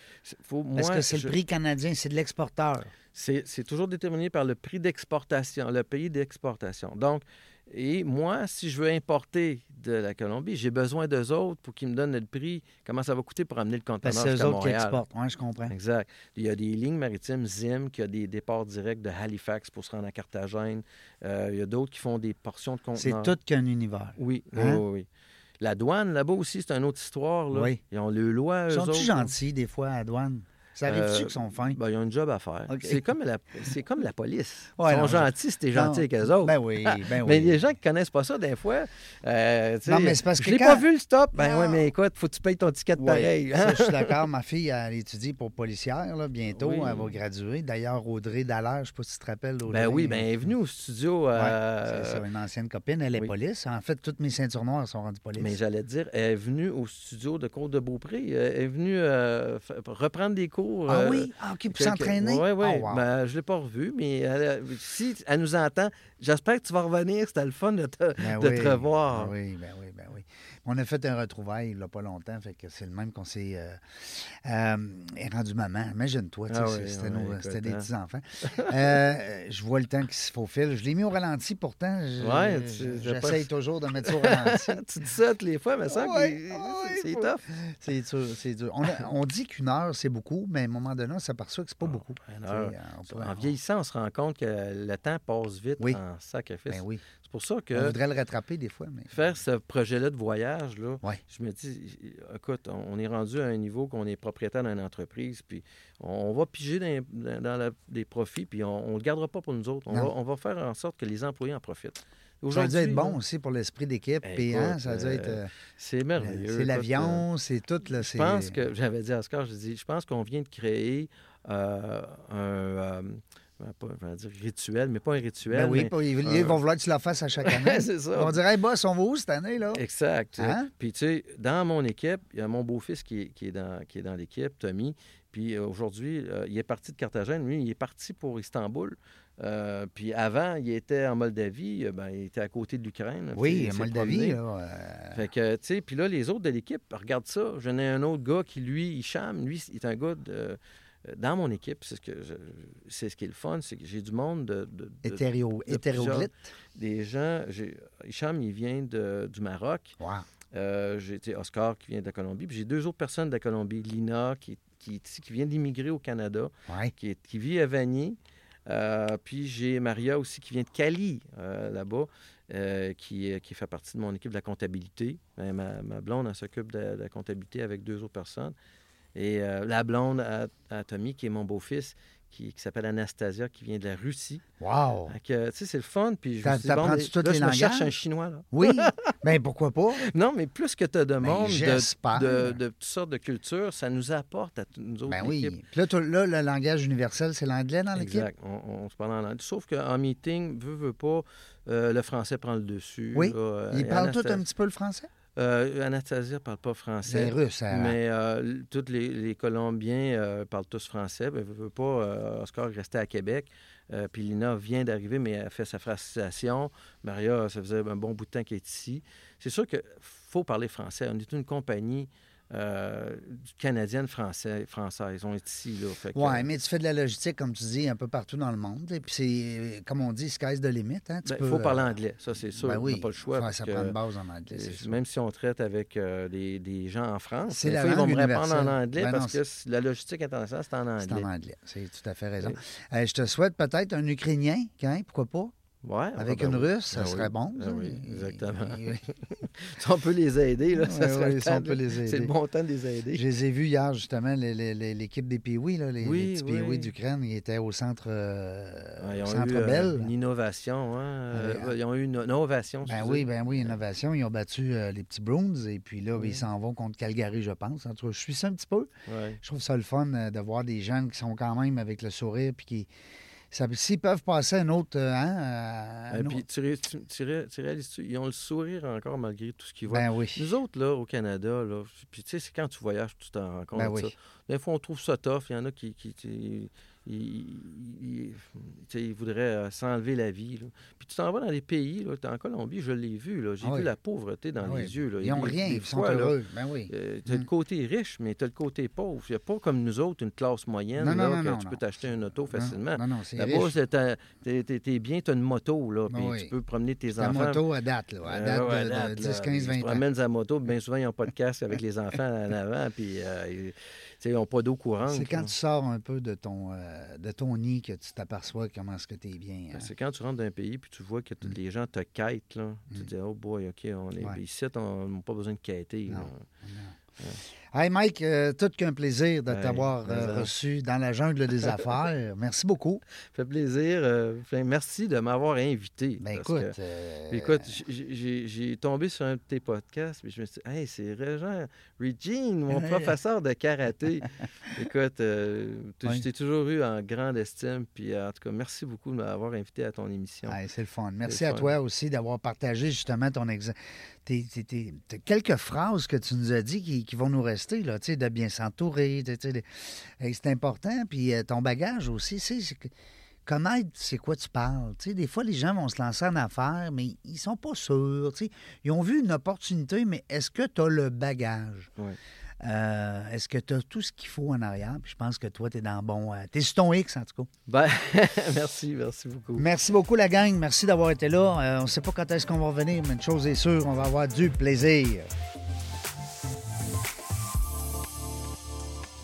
Faut, Est-ce moi, que c'est je- le prix canadien? C'est de l'exporteur. c'est toujours déterminé par le prix d'exportation, le pays d'exportation. Donc, et moi, si je veux importer de la Colombie, j'ai besoin d'eux autres pour qu'ils me donnent le prix, comment ça va coûter pour amener le conteneur que c'est eux jusqu'à autres qui Montréal. exportent. Oui, je comprends. Exact. Il y a des lignes maritimes ZIM qui a des départs directs de Halifax pour se rendre à Carthagène. Euh, il y a d'autres qui font des portions de C'est conteneurs. tout qu'un univers. Oui, oui, Hein? oui, oui. La douane, là-bas aussi, c'est une autre histoire. Là. Oui. Ils ont le loi, eux Sont-ils gentils, des fois, à la douane? Ça arrive-tu Euh, qu'ils sont fins? Ben, ils ont une job à faire. C'est comme, la, comme la police. *laughs* Ouais, ils sont non, je- gentils si t'es gentil avec eux autres. Ben oui, *laughs* ben oui. Mais des gens qui connaissent pas ça, des fois. Euh, Non, mais c'est parce je que l'ai quand- pas vu le stop. Ben Non. oui, mais écoute, faut que tu payes ton ticket Oui, pareil. hein? ça, je suis *laughs* d'accord. Ma fille, elle étudie pour policière, là, bientôt. Oui. Elle va graduer. D'ailleurs, Audrey Dallaire, je ne sais pas si tu te rappelles. Audrey. Ben oui, ben elle est venue au studio. Ouais, euh, c'est une ancienne copine. Elle est oui. police. En fait, toutes mes ceintures noires sont rendues police. Mais j'allais dire, elle est venue au studio de Côte de Beaupré. Elle est venue euh, reprendre des cours. Ah euh, oui? Ah, OK, pour s'entraîner? Oui, oui. Oh, wow. Ben, je ne l'ai pas revue, mais elle- si elle nous entend, j'espère que tu vas revenir. C'était le fun de te, Ben de oui, te revoir. ben oui, ben oui, ben oui. On a fait un retrouvaille il n'y a pas longtemps, fait que c'est le même qu'on s'est euh, euh, rendu maman. Imagine-toi, Ah oui, c'était, des hein. petits-enfants. *laughs* Euh, je vois le temps qui se faufile. Je l'ai mis au ralenti pourtant. Ouais, j'essaye toujours de mettre ça au ralenti. *laughs* tu dis ça toutes les fois, mais ça, Ouais, c'est- ouais, tough. C'est dur. On, a- on dit qu'une heure, c'est beaucoup, mais à un moment donné, on s'aperçoit que c'est pas beaucoup. Heure. on peut- En vieillissant, on se rend compte que le temps passe vite Oui. en sacrifice. Ben oui. C'est pour ça On que voudrait le rattraper des fois, mais. faire ce projet-là de voyage, là, Ouais. je me dis, écoute, on est rendu à un niveau qu'on est propriétaire d'une entreprise, puis on va piger dans, dans- dans la- des profits, puis on ne le gardera pas pour nous autres. On va, on faire en sorte que les employés en profitent. Ça a dû être bon aussi pour l'esprit d'équipe. Eh, puis, hein, ça a dû euh, être. euh, C'est merveilleux. c'est l'avion, c'est tout. Là, euh, Je pense que, j'avais dit à Oscar, je dis, je pense qu'on vient de créer euh, un, euh, pas, je vais dire rituel, mais pas un rituel. Ben oui, mais- pas- ils, ils vont vouloir que tu la fasses à chaque *laughs* année. c'est Ils ça. vont dire, hey, boss, on va où cette année, là? Exact. Hein? Puis, tu sais, dans mon équipe, il y a mon beau-fils qui est, qui est dans, qui est dans l'équipe, Tommy. Puis euh, aujourd'hui, euh, il est parti de Carthagène. Lui, il est parti pour Istanbul. Euh, puis avant, il était en Moldavie. Ben, il était à côté de l'Ukraine. Oui, s'est Moldavie, là. euh, Fait que, tu sais, puis là, les autres de l'équipe, regarde ça. J'en ai un autre gars qui, lui, il chame. Lui, il est un gars de- dans mon équipe. C'est ce, que je- c'est ce qui est le fun. C'est que j'ai du monde de. de- des gens. j'ai- Hicham, il vient de- du Maroc. Wow. Euh, j'ai Oscar qui vient de la Colombie. Puis j'ai deux autres personnes de la Colombie. Lina, qui, qui, qui vient d'immigrer au Canada, Ouais. qui, est- qui vit à Vanier. Euh, puis j'ai Maria aussi qui vient de Cali, euh, là-bas, euh, qui, qui fait partie de mon équipe de la comptabilité. Ben, ma, ma blonde, elle s'occupe de, de la comptabilité avec deux autres personnes. Et euh, la blonde à, à Tommy, qui est mon beau-fils, qui, qui s'appelle Anastasia, qui vient de la Russie. Wow. Tu sais, c'est le fun. Puis je me suis dit, bon, mais là, je me cherche un Chinois, là. Oui, *laughs* ben pourquoi pas? Non, mais plus que tu as de monde, de, de, de toutes sortes de cultures, ça nous apporte à nous autres Ben oui. Puis là, le langage universel, c'est l'anglais dans l'équipe? Exact. On, on se parle en langue. Sauf qu'en meeting, veut, veut pas, euh, le français prend le dessus. Oui. là, Ils parlent tous un petit peu le français? Euh, Anastasia ne parle pas français. C'est russe, hein? Mais euh, tous les, les Colombiens euh, parlent tous français. Ben, veut, veut pas, euh, Oscar est resté à Québec. Puis Lina vient d'arriver, mais elle fait sa francisation. Maria, ça faisait un bon bout de temps qu'elle est ici. C'est sûr qu'il faut parler français. On est une compagnie euh, canadienne français, française. On est ici. Que- Oui, mais tu fais de la logistique, comme tu dis, un peu partout dans le monde. Et puis, c'est, comme on dit, sky's the limit. Hein? Tu Ben, peux, faut parler euh, anglais, ça c'est sûr. ben on oui, n'a pas le choix. ça, prend une base en anglais, c'est euh, sûr. même si on traite avec euh, des, des gens en France, C'est la fois, ils vont me répondre en anglais Ben non, parce que la logistique internationale, c'est en C'est anglais. en anglais. C'est tout à fait raison. Oui. Euh, je te souhaite peut-être un Ukrainien, hein, pourquoi pas? Ouais, Avec ah, ben une oui. russe, ça Ah serait oui. bon. Ah ça. oui, exactement. *laughs* Si on peut les aider, là, ça serait ouais, le si on temps peut les C'est aider. le bon temps de les aider. Je les ai vus hier, justement, l'équipe des là, les, Oui, les petits oui. d'Ukraine. Ils étaient au centre, euh, au centre eu euh, une innovation. Hein? euh, ils ont eu une, une ovation. Ben oui, ben oui, innovation. Ils ont battu euh, les petits Bruins et puis là, ils s'en vont contre Calgary, je pense. En tout cas, je suis ça un petit peu. Je trouve ça le fun de voir des jeunes qui sont quand même avec le sourire puis qui. S'ils peuvent passer un autre. euh, hein, euh, puis, tu, ré- tu- tu ré- tu réalises-tu, ils ont le sourire encore malgré tout ce qu'ils voient. Ben oui. Nous autres, là, au Canada, là, puis tu sais, c'est quand tu voyages, tu t'en rends compte. Ben de ça. oui. Des fois, on trouve ça tough. Il y en a qui, qui, qui- tu sais, ils voudraient euh, s'enlever la vie. là. Puis tu t'en vas dans les pays, là, t'es en Colombie, je l'ai vu. là. J'ai Ah vu la pauvreté dans Ah oui. les yeux. Là. Ils n'ont rien, ils sont fois, heureux. Ben oui. euh, tu as Mm. le côté riche, mais tu as le côté pauvre. Il n'y a pas comme nous autres, une classe moyenne, Non, non, que tu peux t'acheter une auto facilement. Non, non, c'est Là-bas, t'es bien, tu as une moto, là, puis Ah oui. tu peux promener tes La enfants. moto à date, là. À Euh, date ouais, de, de date, là. 10, 15, Ils 20 se ans. promènent sa moto, bien souvent, ils n'ont pas de casque avec les enfants en avant, puis euh, ils- n'ont pas d'eau courante. C'est quand là. tu sors un peu de ton, euh, de ton nid que tu t'aperçois comment est-ce que tu es bien. hein. Ben, C'est quand tu rentres dans un pays puis tu vois que t- les gens te quêtent. Là. Tu te dis, oh boy, OK, on est Mm. Ouais. ici, on n'a pas besoin de quêter. Non. Hey Mike, euh, tout qu'un plaisir de Hey, t'avoir euh, reçu dans la jungle des *laughs* affaires. Merci beaucoup. Ça fait plaisir. euh, merci de m'avoir invité. Ben écoute, que- euh, Écoute, j'ai- tombé sur un de tes podcasts, puis je me suis dit, hey, c'est Régent Regine, mon professeur de karaté. *laughs* Écoute, tu- t'ai toujours eu en grande estime, puis en tout cas, merci beaucoup de m'avoir invité à ton émission. hey, c'est le fun. Merci le à fun. toi aussi d'avoir partagé justement ton exemple. quelques phrases que tu nous as dit qui, qui vont nous rester, là, tu sais, de bien s'entourer. tu sais, c'est important. Puis euh, ton bagage aussi, c'est connaître c'est quoi tu parles. Tu sais, des fois, les gens vont se lancer en affaires, mais ils sont pas sûrs. tu sais. Ils ont vu une opportunité, mais est-ce que tu as le bagage? Euh, est-ce que tu as tout ce qu'il faut en arrière? Puis je pense que toi, tu es dans le bon. tu es sur ton X, en tout cas. Ben, *laughs* merci, merci beaucoup. Merci beaucoup, la gang. Merci d'avoir été là. Euh, on ne sait pas quand est-ce qu'on va revenir, mais une chose est sûre, on va avoir du plaisir.